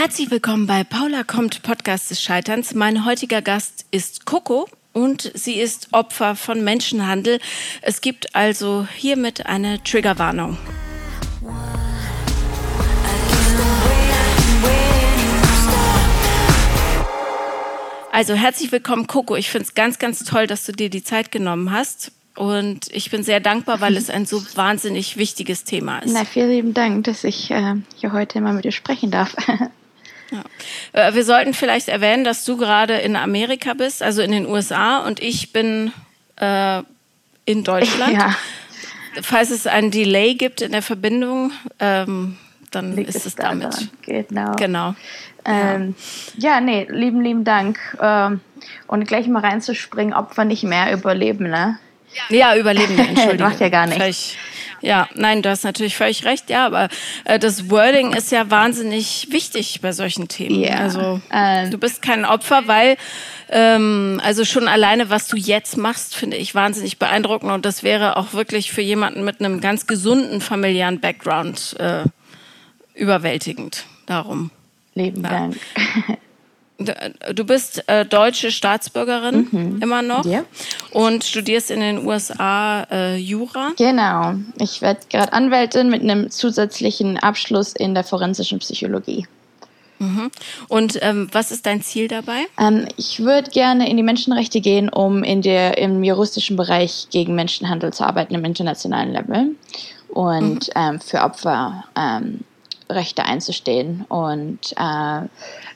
Herzlich willkommen bei Paula kommt Podcast des Scheiterns. Mein heutiger Gast ist Coco und sie ist Opfer von Menschenhandel. Es gibt also hiermit eine Triggerwarnung. Also herzlich willkommen, Coco. Ich finde es ganz, ganz toll, dass du dir die Zeit genommen hast. Und ich bin sehr dankbar, weil es ein so wahnsinnig wichtiges Thema ist. Na, vielen lieben Dank, dass ich äh, hier heute mal mit dir sprechen darf. Ja. Äh, wir sollten vielleicht erwähnen, dass du gerade in Amerika bist, also in den USA, und ich bin äh, in Deutschland. Ja. Falls es einen Delay gibt in der Verbindung, ähm, dann Liegt ist es damit. Genau. genau. Ähm, ja. ja, nee, lieben, lieben Dank. Ähm, und gleich mal reinzuspringen, Opfer nicht mehr überleben, ne? Ja, Überlebende, Entschuldigung. Macht ja gar nichts. Vielleicht, ja, nein, du hast natürlich völlig recht, ja, aber äh, das Wording ist ja wahnsinnig wichtig bei solchen Themen. Ja. Also ähm. du bist kein Opfer, weil ähm, also schon alleine, was du jetzt machst, finde ich wahnsinnig beeindruckend und das wäre auch wirklich für jemanden mit einem ganz gesunden familiären Background äh, überwältigend. Darum. Leben ja. Dank. Du bist äh, deutsche Staatsbürgerin mhm. immer noch yeah. und studierst in den USA äh, Jura. Genau. Ich werde gerade Anwältin mit einem zusätzlichen Abschluss in der forensischen Psychologie. Mhm. Und ähm, was ist dein Ziel dabei? Ähm, ich würde gerne in die Menschenrechte gehen, um in der, im juristischen Bereich gegen Menschenhandel zu arbeiten im internationalen Level und mhm. ähm, für Opfer ähm, Rechte einzustehen und äh,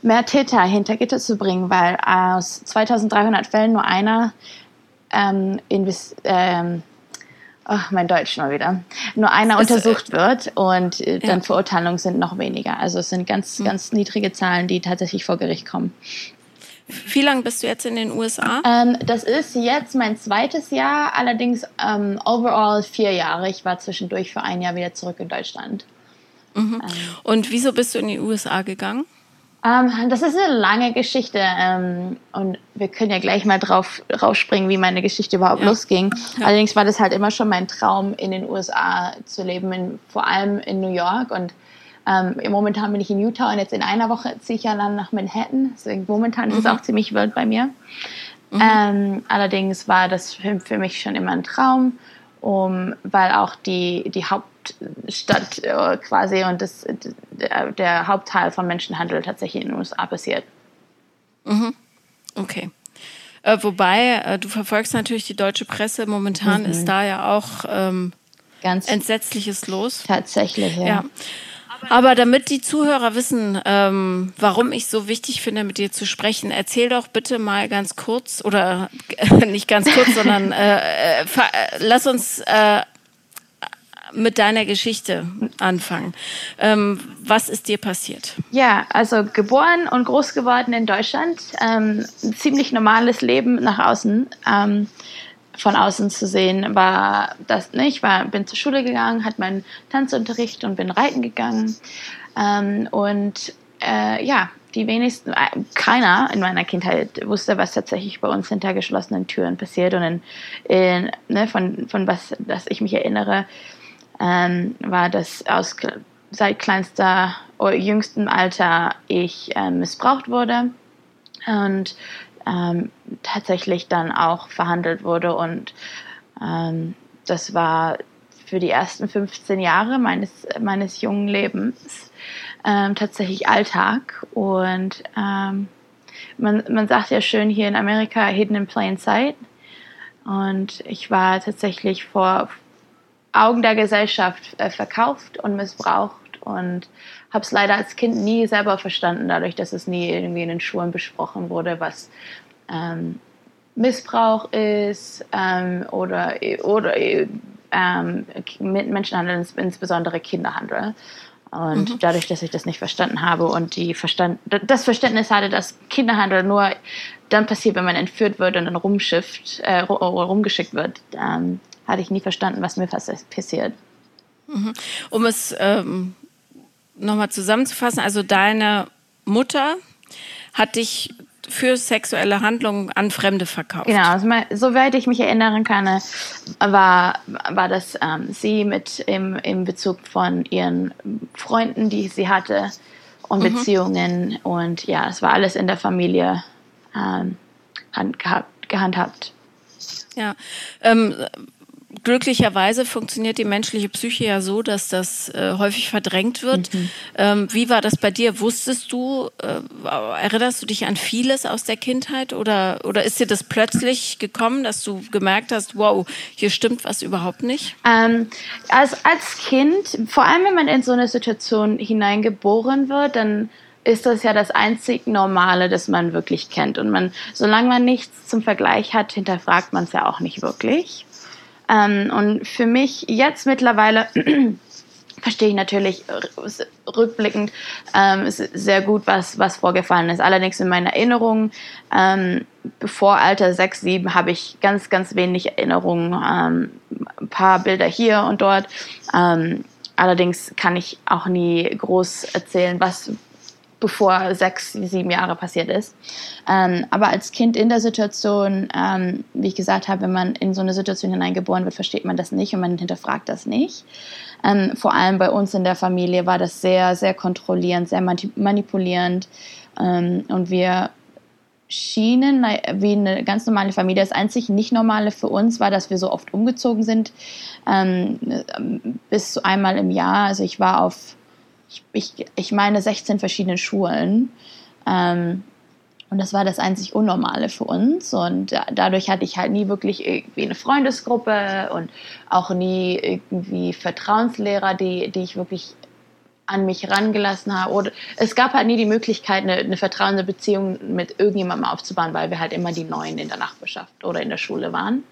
mehr Täter hinter Gitter zu bringen, weil aus 2300 Fällen nur einer ähm, ähm, oh, mein Deutsch mal wieder, nur einer ist, äh, untersucht wird und äh, dann ja. Verurteilungen sind noch weniger. Also es sind ganz, mhm. ganz niedrige Zahlen, die tatsächlich vor Gericht kommen. Wie lange bist du jetzt in den USA? Ähm, das ist jetzt mein zweites Jahr, allerdings ähm, overall vier Jahre. Ich war zwischendurch für ein Jahr wieder zurück in Deutschland. Mhm. Ähm. Und wieso bist du in die USA gegangen? Ähm, das ist eine lange Geschichte ähm, und wir können ja gleich mal drauf rausspringen, wie meine Geschichte überhaupt ja. losging. Ja. Allerdings war das halt immer schon mein Traum, in den USA zu leben, in, vor allem in New York und ähm, momentan bin ich in Utah und jetzt in einer Woche ziehe ich ja dann nach Manhattan. Deswegen momentan mhm. ist es mhm. auch ziemlich wild bei mir. Mhm. Ähm, allerdings war das für, für mich schon immer ein Traum, um, weil auch die, die Haupt Hauptstadt äh, quasi und das, der, der, Hauptteil von Menschenhandel tatsächlich in den USA passiert. Mhm. Okay. Äh, wobei, äh, du verfolgst natürlich die deutsche Presse. Momentan mhm. ist da ja auch ähm, Ganz Entsetzliches los. Tatsächlich, ja. ja. Aber damit die Zuhörer wissen, ähm, warum ich so wichtig finde, mit dir zu sprechen, erzähl doch bitte mal ganz kurz oder äh, nicht ganz kurz, sondern äh, äh, lass uns äh, mit deiner Geschichte anfangen. Ähm, was ist dir passiert? Ja, also geboren und groß geworden in Deutschland. Ähm, ziemlich normales Leben nach außen. Ähm, von außen zu sehen war das nicht. Ich war, bin zur Schule gegangen, hatte meinen Tanzunterricht und bin reiten gegangen. Ähm, und äh, ja, die wenigsten, äh, keiner in meiner Kindheit wusste, was tatsächlich bei uns hinter geschlossenen Türen passiert. Und in, in, ne, von, von was dass ich mich erinnere, ähm, war, dass aus seit kleinster oder jüngstem Alter ich äh, missbraucht wurde und ähm, tatsächlich dann auch verhandelt wurde und ähm, das war für die ersten 15 Jahre meines, meines jungen Lebens ähm, tatsächlich Alltag und ähm, man, man sagt ja schön hier in Amerika hidden in plain sight und ich war tatsächlich vor, Augen der Gesellschaft äh, verkauft und missbraucht und habe es leider als Kind nie selber verstanden, dadurch, dass es nie irgendwie in den Schulen besprochen wurde, was ähm, Missbrauch ist ähm, oder, oder ähm, mit Menschenhandel, insbesondere Kinderhandel. Und mhm. dadurch, dass ich das nicht verstanden habe und die Verstand, das Verständnis hatte, dass Kinderhandel nur dann passiert, wenn man entführt wird und dann rumschifft, äh, rumgeschickt wird, ähm, hatte ich nie verstanden, was mir passiert. Mhm. Um es ähm, nochmal zusammenzufassen, also deine Mutter hat dich für sexuelle Handlungen an Fremde verkauft. Genau, also soweit ich mich erinnern kann, war, war das ähm, sie mit im, im Bezug von ihren Freunden, die sie hatte. und mhm. Beziehungen. Und ja, es war alles in der Familie ähm, gehandhabt. Ja, ähm, glücklicherweise funktioniert die menschliche Psyche ja so, dass das äh, häufig verdrängt wird. Mhm. Ähm, wie war das bei dir? Wusstest du, äh, erinnerst du dich an vieles aus der Kindheit oder, oder ist dir das plötzlich gekommen, dass du gemerkt hast, wow, hier stimmt was überhaupt nicht? Ähm, als, als Kind, vor allem wenn man in so eine Situation hineingeboren wird, dann ist das ja das einzig Normale, das man wirklich kennt. Und man, solange man nichts zum Vergleich hat, hinterfragt man es ja auch nicht wirklich. Ähm, und für mich jetzt mittlerweile verstehe ich natürlich rückblickend ähm, sehr gut, was, was vorgefallen ist. Allerdings in meiner Erinnerung, ähm, bevor Alter 6, 7, habe ich ganz, ganz wenig Erinnerungen. Ähm, ein paar Bilder hier und dort. Ähm, allerdings kann ich auch nie groß erzählen, was bevor sechs, sieben Jahre passiert ist. Ähm, aber als Kind in der Situation, ähm, wie ich gesagt habe, wenn man in so eine Situation hineingeboren wird, versteht man das nicht und man hinterfragt das nicht. Ähm, vor allem bei uns in der Familie war das sehr, sehr kontrollierend, sehr manipulierend ähm, und wir schienen wie eine ganz normale Familie. Das einzig nicht normale für uns war, dass wir so oft umgezogen sind, ähm, bis zu einmal im Jahr. Also ich war auf ich, ich, ich meine 16 verschiedenen Schulen. Ähm, und das war das einzig Unnormale für uns. Und dadurch hatte ich halt nie wirklich irgendwie eine Freundesgruppe und auch nie irgendwie Vertrauenslehrer, die, die ich wirklich an mich rangelassen habe. Oder es gab halt nie die Möglichkeit, eine, eine vertrauende Beziehung mit irgendjemandem aufzubauen, weil wir halt immer die Neuen in der Nachbarschaft oder in der Schule waren.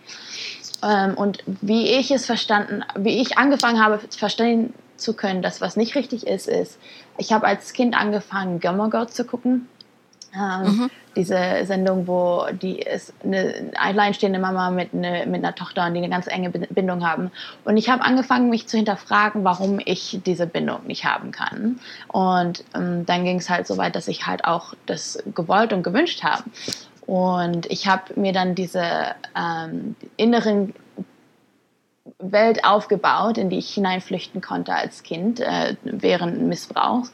Ähm, und wie ich es verstanden, wie ich angefangen habe verstehen, zu können, dass was nicht richtig ist, ist, ich habe als Kind angefangen, Gilmore Girls zu gucken. Ähm, mhm. Diese Sendung, wo die ist eine alleinstehende Mama mit, eine, mit einer Tochter und die eine ganz enge Bindung haben. Und ich habe angefangen, mich zu hinterfragen, warum ich diese Bindung nicht haben kann. Und ähm, dann ging es halt so weit, dass ich halt auch das gewollt und gewünscht habe. Und ich habe mir dann diese ähm, inneren Welt aufgebaut, in die ich hineinflüchten konnte als Kind äh, während Missbrauchs,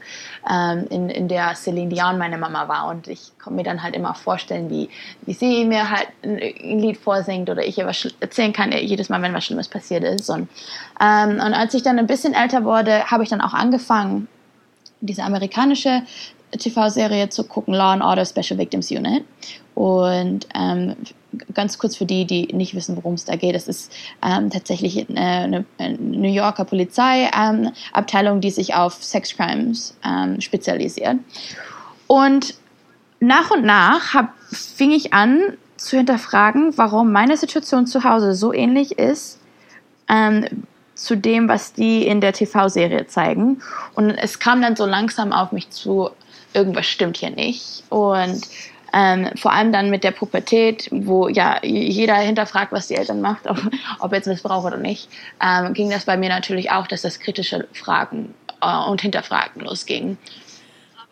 ähm, in, in der Celine Dion meine Mama war. Und ich konnte mir dann halt immer vorstellen, wie, wie sie mir halt ein, ein Lied vorsingt oder ich ihr was erzählen kann, jedes Mal, wenn was Schlimmes passiert ist. Und, ähm, und als ich dann ein bisschen älter wurde, habe ich dann auch angefangen, diese amerikanische TV-Serie zu gucken, Law and Order Special Victims Unit. Und ähm, ganz kurz für die, die nicht wissen, worum es da geht, es ist ähm, tatsächlich eine, eine, New Yorker Polizeiabteilung, ähm, die sich auf Sex Crimes ähm, spezialisiert. Und nach und nach hab, fing ich an zu hinterfragen, warum meine Situation zu Hause so ähnlich ist ähm, zu dem, was die in der TV-Serie zeigen. Und es kam dann so langsam auf mich zu, irgendwas stimmt hier nicht. Und ähm, vor allem dann mit der Pubertät, wo ja jeder hinterfragt, was die Eltern macht, ob, ob jetzt Missbrauch oder nicht, ähm, ging das bei mir natürlich auch, dass das kritische Fragen äh, und Hinterfragen losging.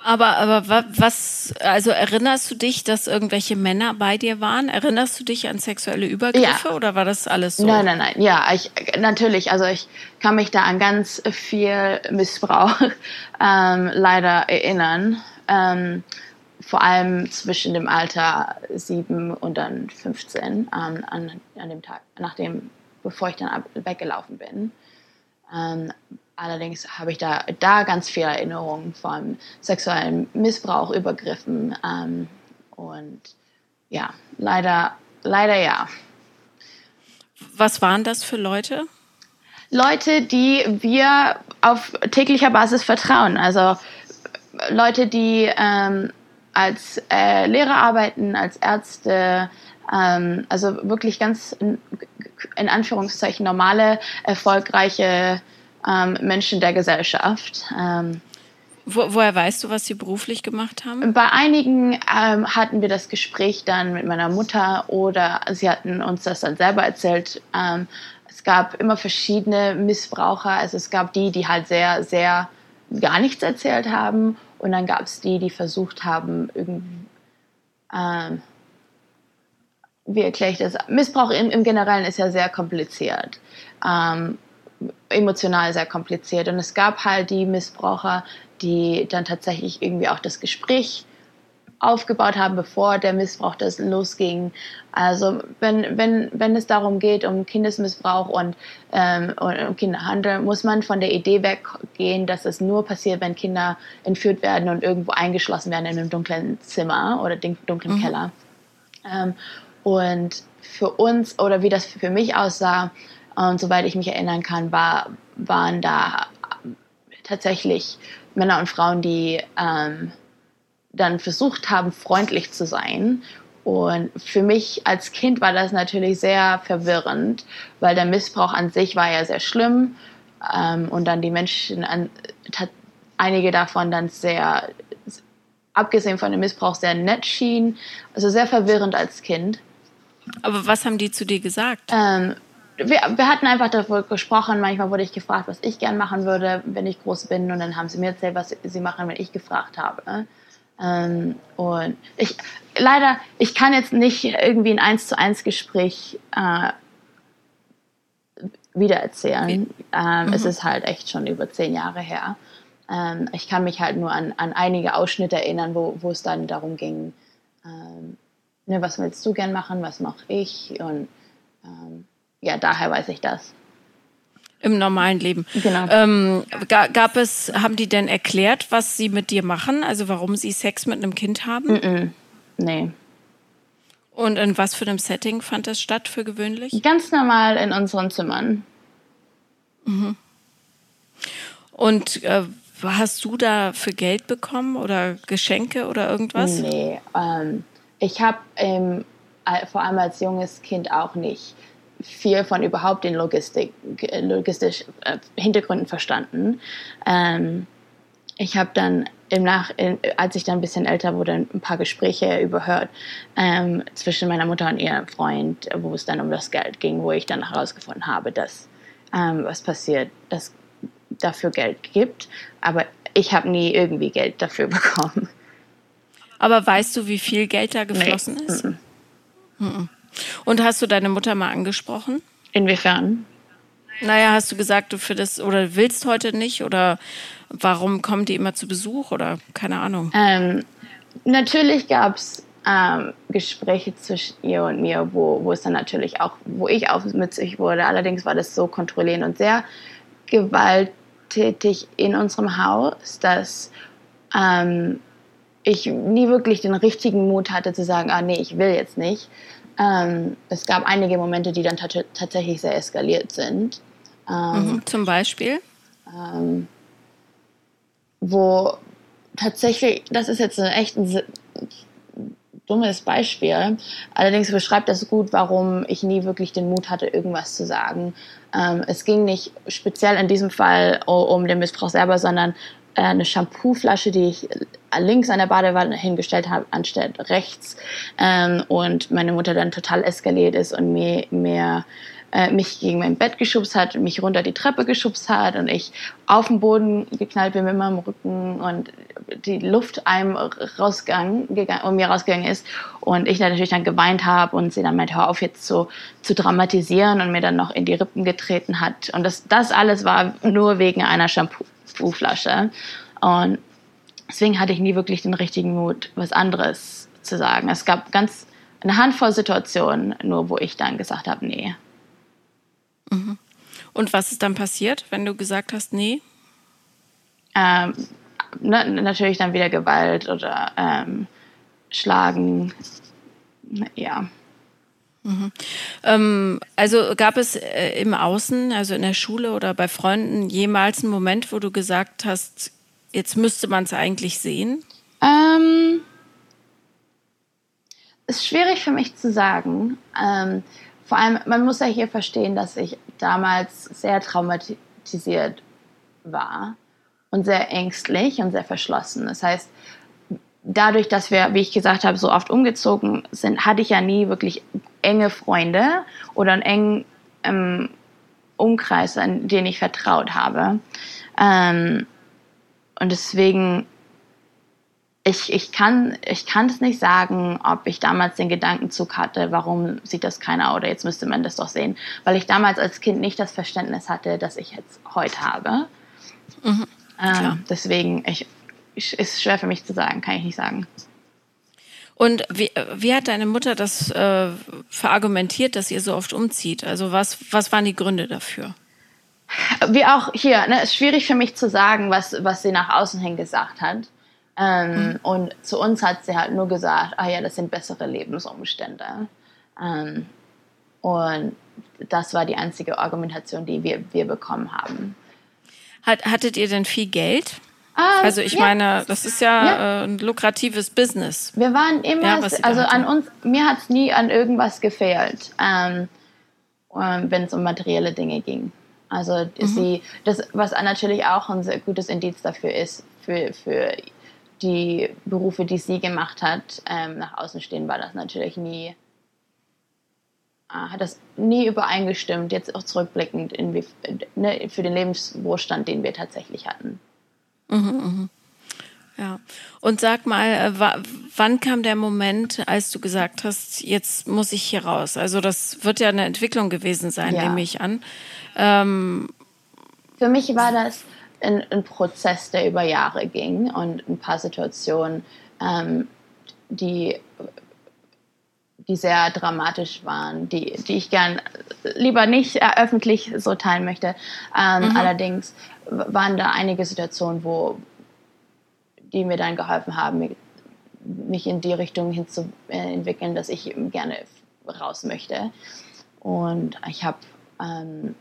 Aber, aber was, also erinnerst du dich, dass irgendwelche Männer bei dir waren? Erinnerst du dich an sexuelle Übergriffe ja. oder war das alles so? Nein, nein, nein. Ja, ich, natürlich. Also ich kann mich da an ganz viel Missbrauch ähm, leider erinnern. Ähm, vor allem zwischen dem Alter 7 und dann 15 ähm, an, an dem Tag, nachdem, bevor ich dann weggelaufen bin. Ähm, allerdings habe ich da, da ganz viele Erinnerungen von sexuellem Missbrauch, Übergriffen ähm, und ja, leider, leider ja. Was waren das für Leute? Leute, die wir auf täglicher Basis vertrauen. Also Leute, die ähm, als äh, Lehrer arbeiten, als Ärzte, ähm, also wirklich ganz in, in, Anführungszeichen normale, erfolgreiche ähm, Menschen der Gesellschaft. Ähm, Wo, woher weißt du, was sie beruflich gemacht haben? Bei einigen ähm, hatten wir das Gespräch dann mit meiner Mutter oder sie hatten uns das dann selber erzählt. Ähm, es gab immer verschiedene Missbraucher. Also es gab die, die halt sehr, sehr gar nichts erzählt haben und dann gab es die, die versucht haben, irgendwie, ähm, wie erkläre ich das? Missbrauch im, im Generellen ist ja sehr kompliziert, ähm, emotional sehr kompliziert. Und es gab halt die Missbraucher, die dann tatsächlich irgendwie auch das Gespräch aufgebaut haben, bevor der Missbrauch das losging. Also wenn, wenn, wenn es darum geht, um Kindesmissbrauch und, ähm, und um Kinderhandel, muss man von der Idee weggehen, dass es nur passiert, wenn Kinder entführt werden und irgendwo eingeschlossen werden in einem dunklen Zimmer oder dunklen mhm. Keller. Ähm, und für uns, oder wie das für mich aussah, und soweit ich mich erinnern kann, war, waren da tatsächlich Männer und Frauen, die ähm, dann versucht haben, freundlich zu sein. Und für mich als Kind war das natürlich sehr verwirrend, weil der Missbrauch an sich war ja sehr schlimm ähm, und dann die Menschen, an, einige davon dann sehr, abgesehen von dem Missbrauch, sehr nett schienen. Also sehr verwirrend als Kind. Aber was haben die zu dir gesagt? Ähm, wir, wir, hatten einfach darüber gesprochen. Manchmal wurde ich gefragt, was ich gern machen würde, wenn ich groß bin. Und dann haben sie mir erzählt, was sie machen, wenn ich gefragt habe. Ähm, und ich, leider, ich kann jetzt nicht irgendwie ein 1 zu 1 Gespräch äh, wiedererzählen. Ähm, mhm. Es ist halt echt schon über zehn Jahre her. Ähm, ich kann mich halt nur an, an einige Ausschnitte erinnern, wo, wo es dann darum ging, ähm, ne, was willst du gern machen, was mache ich? Und ähm, ja, daher weiß ich das. Im normalen Leben. Genau. Ähm, gab es, haben die denn erklärt, was sie mit dir machen? Also warum sie Sex mit einem Kind haben? Mm -mm. Nee. Und in was für einem Setting fand das statt für gewöhnlich? Ganz normal in unseren Zimmern. Mhm. Und äh, hast du da für Geld bekommen oder Geschenke oder irgendwas? Nee, ähm, ich habe ähm, vor allem als junges Kind auch nicht viel von überhaupt den Logistik, logistischen äh, Hintergründen verstanden. Ähm, ich habe dann im Nach, als ich dann ein bisschen älter wurde, ein paar Gespräche überhört ähm, zwischen meiner Mutter und ihrem Freund, wo es dann um das Geld ging, wo ich dann herausgefunden habe, dass ähm, was passiert, dass dafür Geld gibt, aber ich habe nie irgendwie Geld dafür bekommen. Aber weißt du, wie viel Geld da geflossen nee. ist? Mm -mm. Und hast du deine Mutter mal angesprochen? Inwiefern? Naja, hast du gesagt, du findest oder willst heute nicht oder warum kommen die immer zu Besuch oder keine Ahnung? Ähm, natürlich gab es ähm, Gespräche zwischen ihr und mir, wo, wo es dann natürlich auch, wo ich aufmützig wurde. Allerdings war das so kontrollierend und sehr gewalttätig in unserem Haus, dass ähm, ich nie wirklich den richtigen Mut hatte zu sagen, ah nee, ich will jetzt nicht. Ähm, es gab einige Momente, die dann tatsächlich sehr eskaliert sind. Ähm, mhm, zum Beispiel? Ähm, wo tatsächlich, das ist jetzt ein echt ein dummes Beispiel, allerdings beschreibt das gut, warum ich nie wirklich den Mut hatte, irgendwas zu sagen. Ähm, es ging nicht speziell in diesem Fall um den Missbrauch selber, sondern eine Shampooflasche, die ich links an der Badewanne hingestellt habe, anstatt rechts. Ähm, und meine Mutter dann total eskaliert ist und mir, mir äh, mich gegen mein Bett geschubst hat, mich runter die Treppe geschubst hat und ich auf den Boden geknallt bin mit meinem Rücken und die Luft einem rausgegangen, gegangen, um mir rausgegangen ist und ich natürlich dann geweint habe und sie dann meinte, hör auf jetzt so zu dramatisieren und mir dann noch in die Rippen getreten hat und das, das alles war nur wegen einer Shampoo Flasche. Und deswegen hatte ich nie wirklich den richtigen Mut, was anderes zu sagen. Es gab ganz eine Handvoll Situationen, nur wo ich dann gesagt habe, nee. Mhm. Und was ist dann passiert, wenn du gesagt hast, nee? Ähm, na, natürlich dann wieder Gewalt oder ähm, Schlagen. Ja. Mhm. Ähm, also gab es äh, im Außen, also in der Schule oder bei Freunden, jemals einen Moment, wo du gesagt hast, jetzt müsste man es eigentlich sehen? Ähm, ist schwierig für mich zu sagen. Ähm, vor allem, man muss ja hier verstehen, dass ich damals sehr traumatisiert war und sehr ängstlich und sehr verschlossen. Das heißt, dadurch, dass wir, wie ich gesagt habe, so oft umgezogen sind, hatte ich ja nie wirklich enge Freunde oder einen engen ähm, Umkreis, an den ich vertraut habe. Ähm, und deswegen, ich, ich, kann, ich kann es nicht sagen, ob ich damals den Gedankenzug hatte, warum sieht das keiner oder jetzt müsste man das doch sehen, weil ich damals als Kind nicht das Verständnis hatte, das ich jetzt heute habe. Mhm. Ähm, deswegen ich, ich, ist schwer für mich zu sagen, kann ich nicht sagen. Und wie, wie hat deine Mutter das äh, verargumentiert, dass ihr so oft umzieht? Also was, was waren die Gründe dafür? Wie auch hier, ne, ist schwierig für mich zu sagen, was, was sie nach außen hin gesagt hat. Ähm, mhm. Und zu uns hat sie halt nur gesagt, ah ja, das sind bessere Lebensumstände. Ähm, und das war die einzige Argumentation, die wir, wir bekommen haben. Hat, hattet ihr denn viel Geld? Ähm, also ich ja. meine, das ist ja, ja. Äh, ein lukratives Business. Wir waren immer, ja, also an uns, mir hat es nie an irgendwas gefehlt, ähm, ähm, wenn es um materielle Dinge ging. Also mhm. sie, das, was natürlich auch ein sehr gutes Indiz dafür ist, für, für die Berufe, die sie gemacht hat, ähm, nach außen stehen, war das natürlich nie, äh, hat das nie übereingestimmt, jetzt auch zurückblickend in, ne, für den Lebenswohlstand, den wir tatsächlich hatten. Mhm, mhm. Ja. Und sag mal, äh, wann kam der Moment, als du gesagt hast, jetzt muss ich hier raus? Also das wird ja eine Entwicklung gewesen sein, ja. nehme ich an. Ähm, Für mich war das ein, ein, Prozess, der über Jahre ging und ein paar Situationen, ähm, die, die sehr dramatisch waren, die, die ich gern lieber nicht äh, öffentlich so teilen möchte. Ähm, mhm. Allerdings waren da einige Situationen, wo die mir dann geholfen haben, mich in die Richtung hinzuentwickeln, dass ich gerne raus möchte. Und ich habe ähm,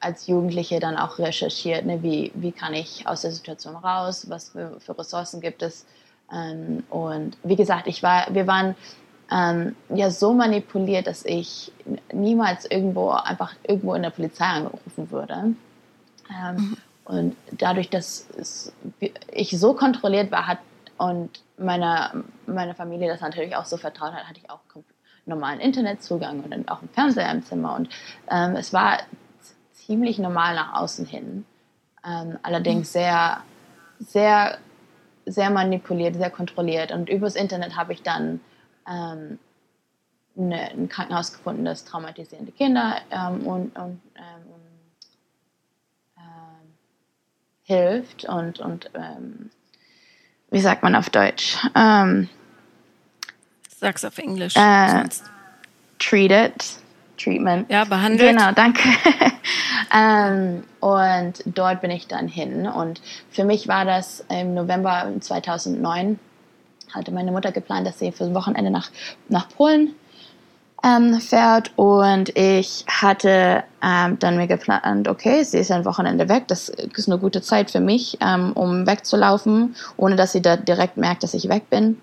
als Jugendliche dann auch recherchiert, ne, wie, wie kann ich aus der Situation raus, was für, für Ressourcen gibt es. Ähm, und wie gesagt, ich war, wir waren ähm, ja so manipuliert, dass ich niemals irgendwo einfach irgendwo in der Polizei angerufen würde. Ähm, mhm. Und dadurch, dass es, ich so kontrolliert war hat und meine, meine Familie das natürlich auch so vertraut hat, hatte ich auch normalen Internetzugang und auch einen Fernseher im Zimmer. Und ähm, es war ziemlich normal nach außen hin. Ähm, allerdings mhm. sehr, sehr, sehr manipuliert, sehr kontrolliert. Und übers Internet habe ich dann ähm, eine, ein Krankenhaus gefunden, das traumatisierende Kinder ähm, und, und ähm, ähm, hilft und, und ähm, wie sagt man auf Deutsch? Sag's auf Englisch. Äh, treated. Treatment. Ja, behandelt. Genau, danke. ähm, und dort bin ich dann hin. Und für mich war das im November 2009, hatte meine Mutter geplant, dass sie für das Wochenende nach, nach Polen ähm, fährt. Und ich hatte ähm, dann mir geplant, okay, sie ist ein Wochenende weg. Das ist eine gute Zeit für mich, ähm, um wegzulaufen, ohne dass sie da direkt merkt, dass ich weg bin.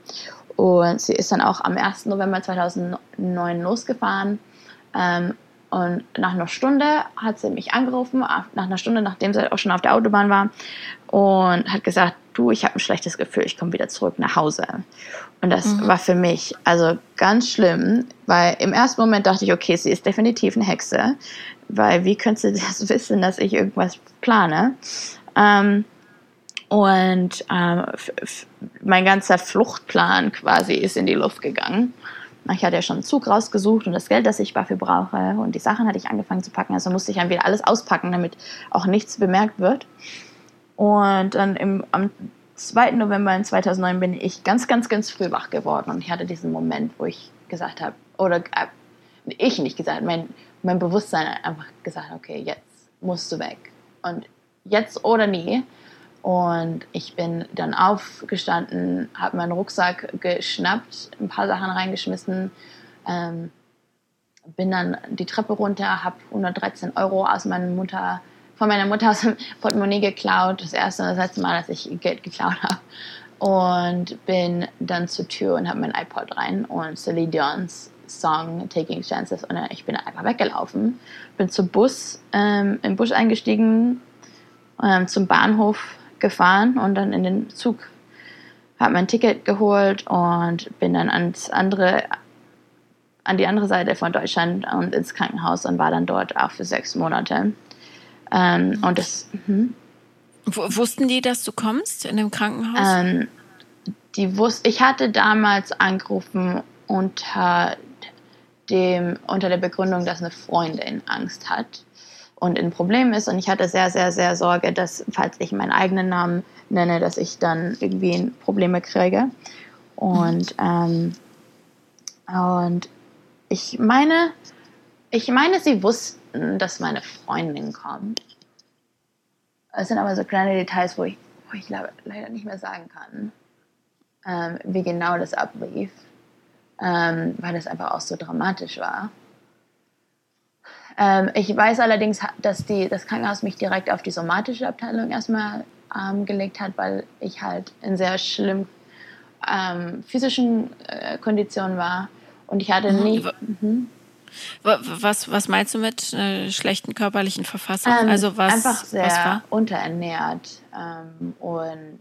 Und sie ist dann auch am 1. November 2009 losgefahren ähm, und nach einer Stunde hat sie mich angerufen, nach einer Stunde, nachdem sie auch schon auf der Autobahn war, und hat gesagt, du, ich habe ein schlechtes Gefühl, ich komme wieder zurück nach Hause. Und das mhm. war für mich also ganz schlimm, weil im ersten Moment dachte ich, okay, sie ist definitiv eine Hexe, weil wie könnte sie das wissen, dass ich irgendwas plane? Ähm, und ähm, mein ganzer Fluchtplan quasi ist in die Luft gegangen. Ich hatte ja schon einen Zug rausgesucht und das Geld, das ich dafür brauche und die Sachen hatte ich angefangen zu packen. Also musste ich dann wieder alles auspacken, damit auch nichts bemerkt wird. Und dann im, am 2. November 2009 bin ich ganz, ganz, ganz früh wach geworden und ich hatte diesen Moment, wo ich gesagt habe, oder äh, ich nicht gesagt, mein, mein Bewusstsein einfach gesagt, okay, jetzt musst du weg. Und jetzt oder nie. Und ich bin dann aufgestanden, habe meinen Rucksack geschnappt, ein paar Sachen reingeschmissen, ähm, bin dann die Treppe runter, habe 113 Euro aus meiner Mutter, von meiner Mutter aus dem Portemonnaie geklaut. Das erste und das letzte Mal, dass ich Geld geklaut habe. Und bin dann zur Tür und habe mein iPod rein und Celine Dion's Song Taking Chances und ich bin einfach weggelaufen. Bin zum Bus, ähm, im Bus eingestiegen, ähm, zum Bahnhof gefahren und dann in den Zug habe mein Ticket geholt und bin dann ans andere, an die andere Seite von Deutschland und ins Krankenhaus und war dann dort auch für sechs Monate. Ähm, und das. Hm. Wussten die, dass du kommst in dem Krankenhaus? Ähm, die wus ich hatte damals angerufen unter dem unter der Begründung, dass eine Freundin Angst hat. und ein Problem ist. Und ich hatte sehr, sehr, sehr Sorge, dass, falls ich meinen eigenen Namen nenne, dass ich dann irgendwie Probleme kriege. Und, ähm, und ich meine, ich meine, sie wussten, dass meine Freundin kommt. Es sind aber so kleine Details, wo ich, wo ich leider nicht mehr sagen kann, ähm, wie genau das ablief, ähm, weil das einfach auch so dramatisch war. Ähm, ich weiß allerdings, dass die, das Krankenhaus mich direkt auf die somatische Abteilung erstmal ähm, gelegt hat, weil ich halt in sehr schlimmen ähm, physischen äh, Konditionen war. Und ich hatte nie. Mhm. Was, was meinst du mit äh, schlechten körperlichen Verfassung? Ähm, also was, einfach sehr was unterernährt ähm, und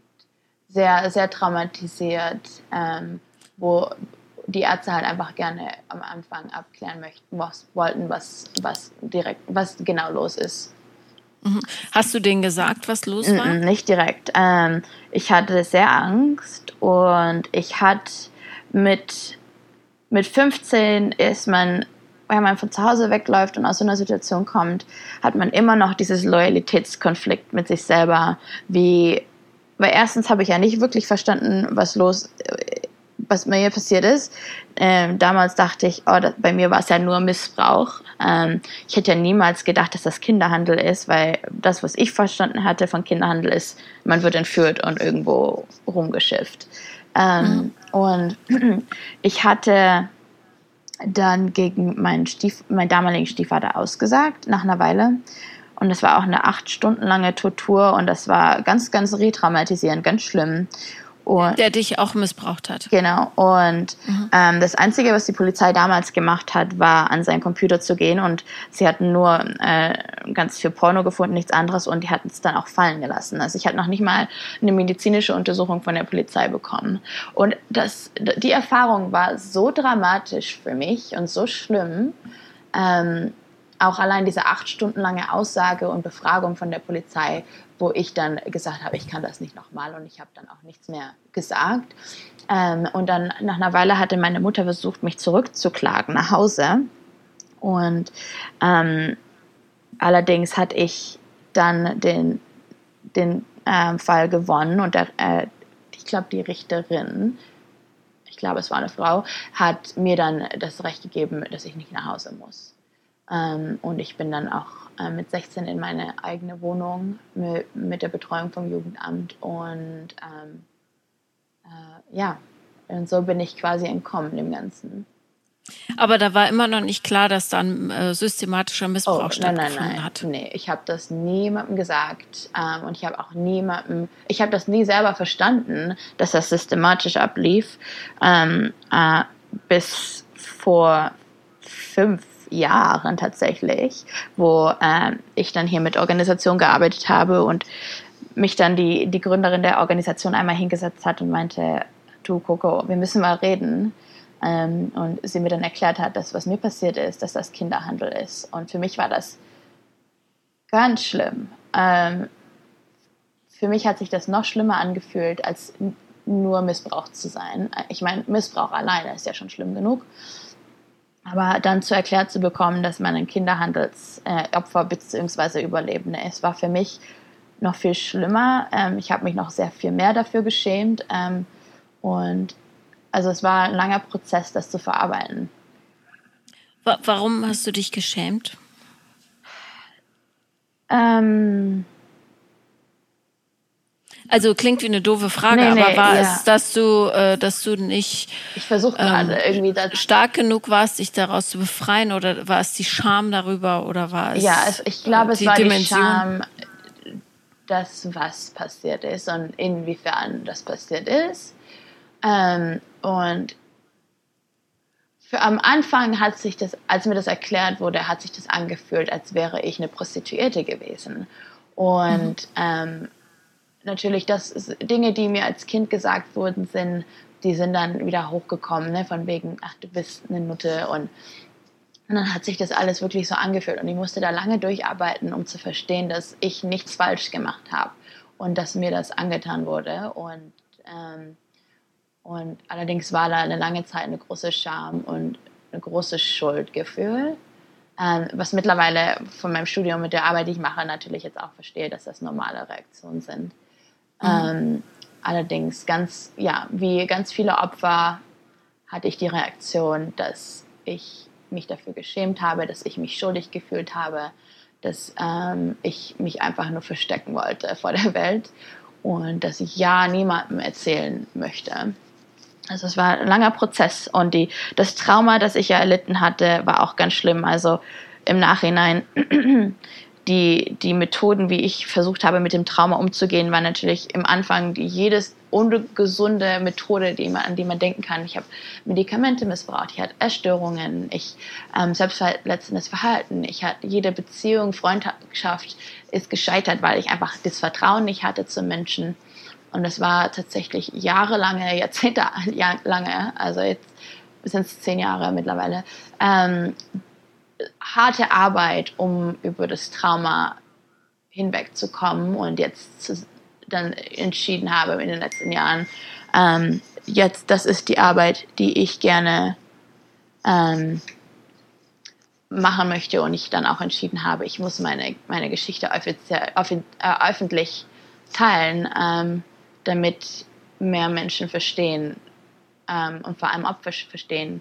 sehr, sehr traumatisiert, ähm, wo die Ärzte halt einfach gerne am Anfang abklären möchten, was wollten, was, was direkt, was genau los ist. Mhm. Hast du denen gesagt, was los war? Nicht direkt. Ähm, ich hatte sehr Angst und ich hatte mit, mit 15 ist man, wenn man von zu Hause wegläuft und aus so einer Situation kommt, hat man immer noch dieses Loyalitätskonflikt mit sich selber, wie weil erstens habe ich ja nicht wirklich verstanden, was los was mir passiert ist. Ähm, damals dachte ich, oh, das, bei mir war es ja nur Missbrauch. Ähm, ich hätte ja niemals gedacht, dass das Kinderhandel ist, weil das, was ich verstanden hatte von Kinderhandel, ist, man wird entführt und irgendwo rumgeschifft. Ähm, mhm. Und ich hatte dann gegen meinen, Stief, meinen damaligen Stiefvater ausgesagt, nach einer Weile. Und es war auch eine acht Stunden lange Tortur und das war ganz, ganz retraumatisierend, ganz schlimm. Und, der dich auch missbraucht hat. Genau. Und mhm. ähm, das Einzige, was die Polizei damals gemacht hat, war an seinen Computer zu gehen und sie hatten nur äh, ganz viel Porno gefunden, nichts anderes und die hatten es dann auch fallen gelassen. Also ich hatte noch nicht mal eine medizinische Untersuchung von der Polizei bekommen. Und das, die Erfahrung war so dramatisch für mich und so schlimm. Ähm, auch allein diese acht Stunden lange Aussage und Befragung von der Polizei, wo ich dann gesagt habe, ich kann das nicht nochmal und ich habe dann auch nichts mehr gesagt. Ähm, und dann nach einer Weile hatte meine Mutter versucht, mich zurückzuklagen nach Hause. Und ähm, allerdings hatte ich dann den, den äh, Fall gewonnen und der, äh, ich glaube, die Richterin, ich glaube, es war eine Frau, hat mir dann das Recht gegeben, dass ich nicht nach Hause muss. Ähm, und ich bin dann auch äh, mit 16 in meine eigene Wohnung mit, mit der Betreuung vom Jugendamt. Und ähm, äh, ja, und so bin ich quasi entkommen dem Ganzen. Aber da war immer noch nicht klar, dass dann äh, systematischer Missbrauch oh, stattgefunden nein, nein, nein. hat. Nee, ich habe das niemandem gesagt ähm, und ich habe auch niemandem, ich habe das nie selber verstanden, dass das systematisch ablief, ähm, äh, bis vor fünf Jahren tatsächlich, wo äh, ich dann hier mit Organisation gearbeitet habe und mich dann die, die Gründerin der Organisation einmal hingesetzt hat und meinte, du Coco, wir müssen mal reden. Ähm, und sie mir dann erklärt hat, dass was mir passiert ist, dass das Kinderhandel ist. Und für mich war das ganz schlimm. Ähm, für mich hat sich das noch schlimmer angefühlt, als nur Missbrauch zu sein. Ich meine, Missbrauch alleine ist ja schon schlimm genug. Aber dann zu erklärt zu bekommen, dass man ein Kinderhandelsopfer äh, bzw. Überlebende ist, war für mich noch viel schlimmer. Ähm, ich habe mich noch sehr viel mehr dafür geschämt. Ähm, und also es war ein langer Prozess, das zu verarbeiten. Warum hast du dich geschämt? Ähm, also klingt wie eine doofe Frage, nee, nee, aber war ja. es, dass du, äh, dass du nicht ähm, stark genug warst, dich daraus zu befreien, oder war es die Scham darüber, oder war es? Ja, es, ich glaube, es war Dimension? die Scham, das was passiert ist und inwiefern das passiert ist. Ähm, und für, am Anfang hat sich das, als mir das erklärt wurde, hat sich das angefühlt, als wäre ich eine Prostituierte gewesen. Und mhm. ähm, natürlich, das Dinge, die mir als Kind gesagt wurden, sind, die sind dann wieder hochgekommen, ne? von wegen, ach, du bist eine Nutte und, und dann hat sich das alles wirklich so angefühlt und ich musste da lange durcharbeiten, um zu verstehen, dass ich nichts falsch gemacht habe und dass mir das angetan wurde und ähm, und allerdings war da eine lange Zeit eine große Scham und ein großes Schuldgefühl. Ähm, was mittlerweile von meinem Studium mit der Arbeit, die ich mache, natürlich jetzt auch verstehe, dass das normale Reaktionen sind. Mhm. Ähm, allerdings ganz, ja, wie ganz viele Opfer hatte ich die Reaktion, dass ich mich dafür geschämt habe, dass ich mich schuldig gefühlt habe, dass ähm, ich mich einfach nur verstecken wollte vor der Welt und dass ich ja niemandem erzählen möchte. Also es war ein langer Prozess und die, das Trauma, das ich ja erlitten hatte, war auch ganz schlimm. Also im Nachhinein die, die Methoden, wie ich versucht habe, mit dem Trauma umzugehen, waren natürlich im Anfang jedes ungesunde Methode, die man, an die man denken kann. Ich habe Medikamente missbraucht, ich hatte Essstörungen, ich ähm, selbstverletzendes Verhalten, ich hatte jede Beziehung, Freundschaft ist gescheitert, weil ich einfach das Vertrauen nicht hatte zu Menschen. Und es war tatsächlich jahrelange, Jahrzehnte lange, also jetzt sind es zehn Jahre mittlerweile, ähm, harte Arbeit, um über das Trauma hinwegzukommen und jetzt zu, dann entschieden habe in den letzten Jahren, ähm, jetzt, das ist die Arbeit, die ich gerne ähm, machen möchte und ich dann auch entschieden habe, ich muss meine, meine Geschichte offiziell, offi äh, öffentlich teilen, ähm, damit mehr Menschen verstehen ähm, und vor allem Opfer verstehen,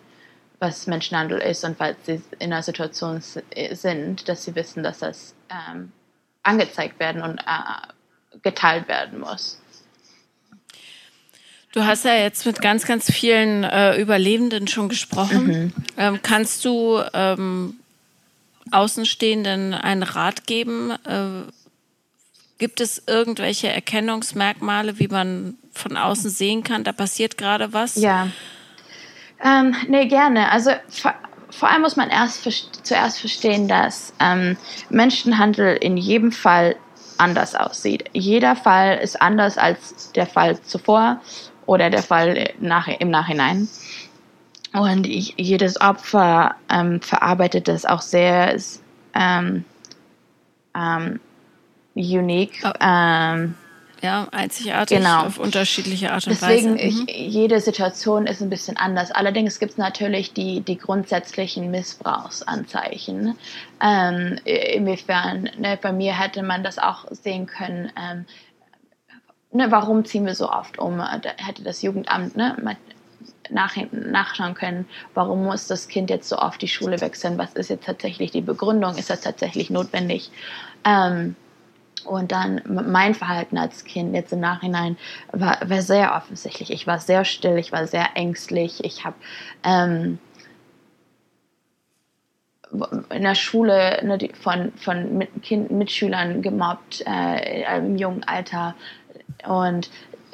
was Menschenhandel ist und falls sie in einer Situation sind, dass sie wissen, dass das ähm, angezeigt werden und äh, geteilt werden muss. Du hast ja jetzt mit ganz, ganz vielen äh, Überlebenden schon gesprochen. Mhm. Ähm, kannst du ähm, Außenstehenden einen Rat geben? Äh, gibt es irgendwelche Erkennungsmerkmale, wie man von außen sehen kann, da passiert gerade was? Ja. Ähm, nee, gerne. Also vor, vor allem muss man erst zuerst verstehen, dass ähm, Menschenhandel in jedem Fall anders aussieht. Jeder Fall ist anders als der Fall zuvor oder der Fall nach, im Nachhinein. Und ich, jedes Opfer ähm, verarbeitet das auch sehr ähm, ähm, unique. Oh. Ja, einzigartig genau. auf unterschiedliche Art und Deswegen, Weise. Mhm. Ich, jede Situation ist ein bisschen anders. Allerdings gibt es natürlich die, die grundsätzlichen Missbrauchsanzeichen. Ähm, inwiefern, ne, bei mir hätte man das auch sehen können, ähm, ne, warum ziehen wir so oft um? Da hätte das Jugendamt ne, nach, nachschauen können, warum muss das Kind jetzt so oft die Schule wechseln? Was ist jetzt tatsächlich die Begründung? Ist das tatsächlich notwendig? Ähm, und dann mein Verhalten als Kind jetzt im Nachhinein war, war sehr offensichtlich. Ich war sehr still, ich war sehr ängstlich. Ich habe ähm, in der Schule ne, von, von mit kind, Mitschülern gemobbt äh, im jungen Alter. Und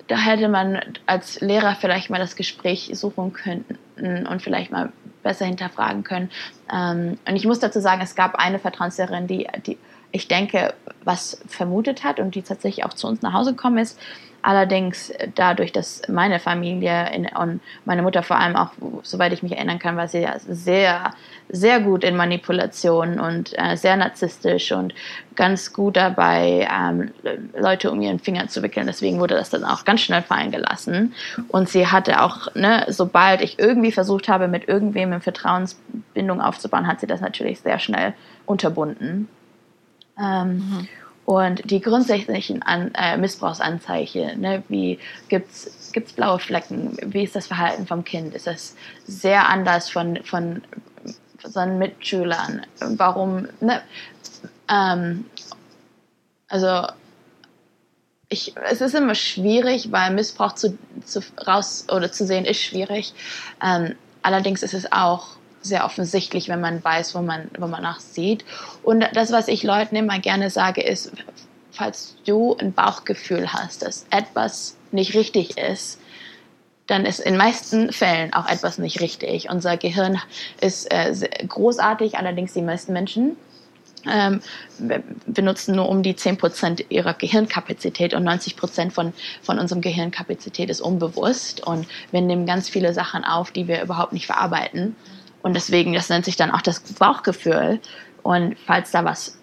da hätte man als Lehrer vielleicht mal das Gespräch suchen können und vielleicht mal besser hinterfragen können. Ähm, und ich muss dazu sagen, es gab eine Vertrauenslehrerin, die, die ich denke, was vermutet hat und die tatsächlich auch zu uns nach Hause gekommen ist. Allerdings dadurch, dass meine Familie in, und meine Mutter vor allem auch, soweit ich mich erinnern kann, war sie sehr, sehr gut in Manipulation und äh, sehr narzisstisch und ganz gut dabei, ähm, Leute um ihren Finger zu wickeln. Deswegen wurde das dann auch ganz schnell fallen gelassen. Und sie hatte auch, ne, sobald ich irgendwie versucht habe, mit irgendwem eine Vertrauensbindung aufzubauen, hat sie das natürlich sehr schnell unterbunden. Ähm, mhm. Und die grundsätzlichen An äh, Missbrauchsanzeichen, ne, wie gibt es blaue Flecken, wie ist das Verhalten vom Kind, ist das sehr anders von, von seinen Mitschülern, warum, ne, ähm, also ich, es ist immer schwierig, weil Missbrauch zu, zu, raus oder zu sehen ist schwierig. Ähm, allerdings ist es auch sehr offensichtlich, wenn man weiß, wo man, wo man nachsieht. Und das, was ich Leuten immer gerne sage, ist, falls du ein Bauchgefühl hast, dass etwas nicht richtig ist, dann ist in meisten Fällen auch etwas nicht richtig. Unser Gehirn ist äh, großartig, allerdings die meisten Menschen ähm, benutzen nur um die 10% ihrer Gehirnkapazität und 90% von, von unserem Gehirnkapazität ist unbewusst und wir nehmen ganz viele Sachen auf, die wir überhaupt nicht verarbeiten. Und deswegen, das nennt sich dann auch das Bauchgefühl. Und falls da was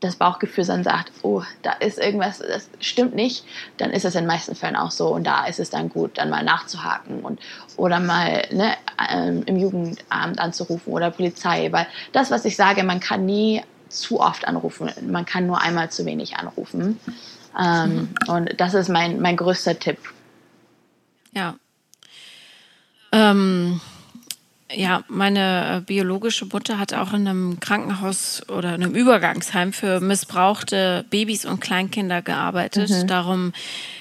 das Bauchgefühl dann sagt, oh, da ist irgendwas, das stimmt nicht, dann ist es in den meisten Fällen auch so. Und da ist es dann gut, dann mal nachzuhaken und oder mal ne, ähm, im Jugendamt anzurufen oder Polizei. Weil das, was ich sage, man kann nie zu oft anrufen, man kann nur einmal zu wenig anrufen. Ähm. Und das ist mein, mein größter Tipp. Ja. Ähm, ja, meine äh, biologische Mutter hat auch in einem Krankenhaus oder einem Übergangsheim für missbrauchte Babys und Kleinkinder gearbeitet. Mhm. Darum,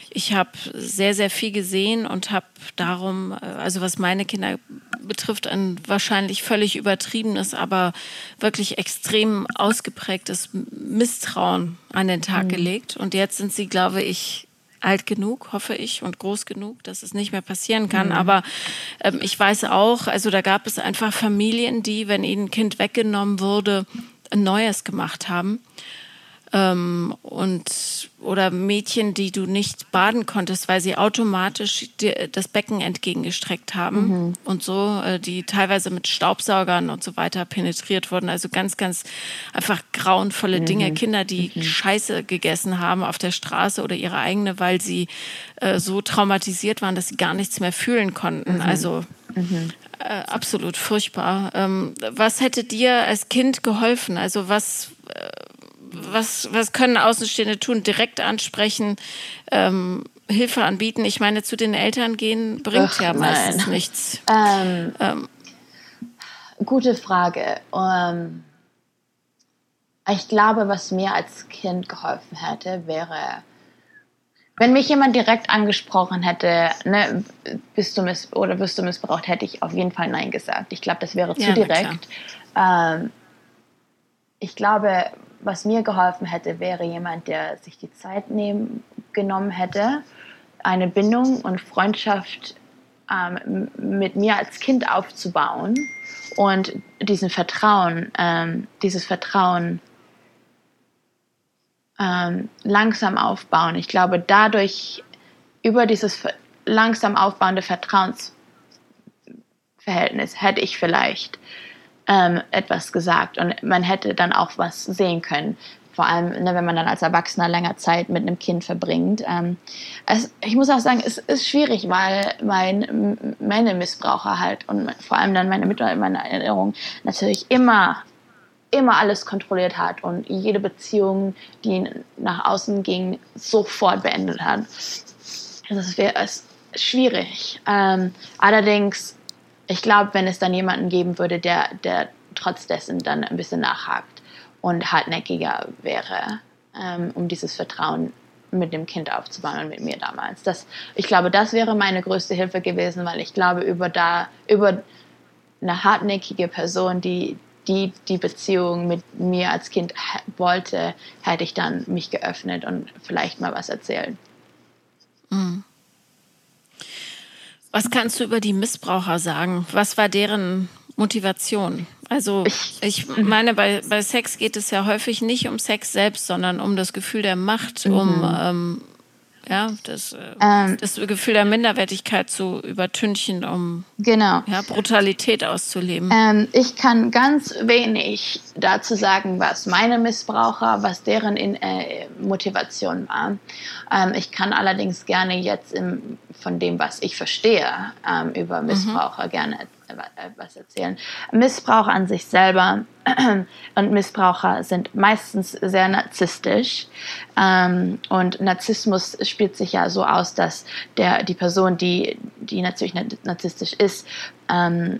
ich habe sehr, sehr viel gesehen und habe darum, äh, also was meine Kinder betrifft, ein wahrscheinlich völlig übertriebenes, aber wirklich extrem ausgeprägtes Misstrauen an den Tag mhm. gelegt. Und jetzt sind sie, glaube ich, alt genug, hoffe ich, und groß genug, dass es nicht mehr passieren kann. Mhm. Aber ähm, ich weiß auch, also da gab es einfach Familien, die, wenn ihnen ein Kind weggenommen wurde, ein neues gemacht haben ähm, und oder Mädchen, die du nicht baden konntest, weil sie automatisch dir das Becken entgegengestreckt haben mhm. und so, äh, die teilweise mit Staubsaugern und so weiter penetriert wurden. Also ganz, ganz einfach grauenvolle mhm. Dinge. Kinder, die mhm. Scheiße gegessen haben auf der Straße oder ihre eigene, weil sie äh, so traumatisiert waren, dass sie gar nichts mehr fühlen konnten. Mhm. Also mhm. äh, absolut furchtbar. Ähm, was hätte dir als Kind geholfen? Also was was, was können Außenstehende tun? Direkt ansprechen, ähm, Hilfe anbieten. Ich meine, zu den Eltern gehen bringt Ach, ja meistens nein. nichts. Ähm, ähm. Gute Frage. Ähm, ich glaube, was mir als Kind geholfen hätte, wäre, wenn mich jemand direkt angesprochen hätte, ne, bist du miss oder wirst du missbraucht, hätte ich auf jeden Fall Nein gesagt. Ich glaube, das wäre zu ja, direkt. Ähm, ich glaube, was mir geholfen hätte, wäre jemand, der sich die Zeit nehmen, genommen hätte, eine Bindung und Freundschaft ähm, mit mir als Kind aufzubauen und diesen Vertrauen, ähm, dieses Vertrauen ähm, langsam aufbauen. Ich glaube, dadurch über dieses langsam aufbauende Vertrauensverhältnis hätte ich vielleicht ähm, etwas gesagt und man hätte dann auch was sehen können. Vor allem, ne, wenn man dann als Erwachsener länger Zeit mit einem Kind verbringt. Ähm, es, ich muss auch sagen, es ist schwierig, weil mein, meine Missbraucher halt und vor allem dann meine Mütter in meiner Erinnerung natürlich immer immer alles kontrolliert hat und jede Beziehung, die nach außen ging, sofort beendet hat. Das wäre schwierig. Ähm, allerdings ich glaube, wenn es dann jemanden geben würde, der, der trotz dessen dann ein bisschen nachhakt und hartnäckiger wäre, ähm, um dieses Vertrauen mit dem Kind aufzubauen und mit mir damals. Das, ich glaube, das wäre meine größte Hilfe gewesen, weil ich glaube, über, da, über eine hartnäckige Person, die, die die Beziehung mit mir als Kind wollte, hätte ich dann mich geöffnet und vielleicht mal was erzählt. Mhm. Was kannst du über die Missbraucher sagen? Was war deren Motivation? Also ich meine, bei, bei Sex geht es ja häufig nicht um Sex selbst, sondern um das Gefühl der Macht, um mhm. ähm, ja, das, äh, ähm, das Gefühl der Minderwertigkeit zu übertünchen, um genau. ja, Brutalität auszuleben. Ähm, ich kann ganz wenig dazu sagen, was meine Missbraucher, was deren in, äh, Motivation war. Ähm, ich kann allerdings gerne jetzt im, von dem, was ich verstehe ähm, über mhm. Missbraucher, mhm. gerne was erzählen. Missbrauch an sich selber und Missbraucher sind meistens sehr narzisstisch. Ähm, und Narzissmus spielt sich ja so aus, dass der, die Person, die, die natürlich narzisstisch ist, ähm,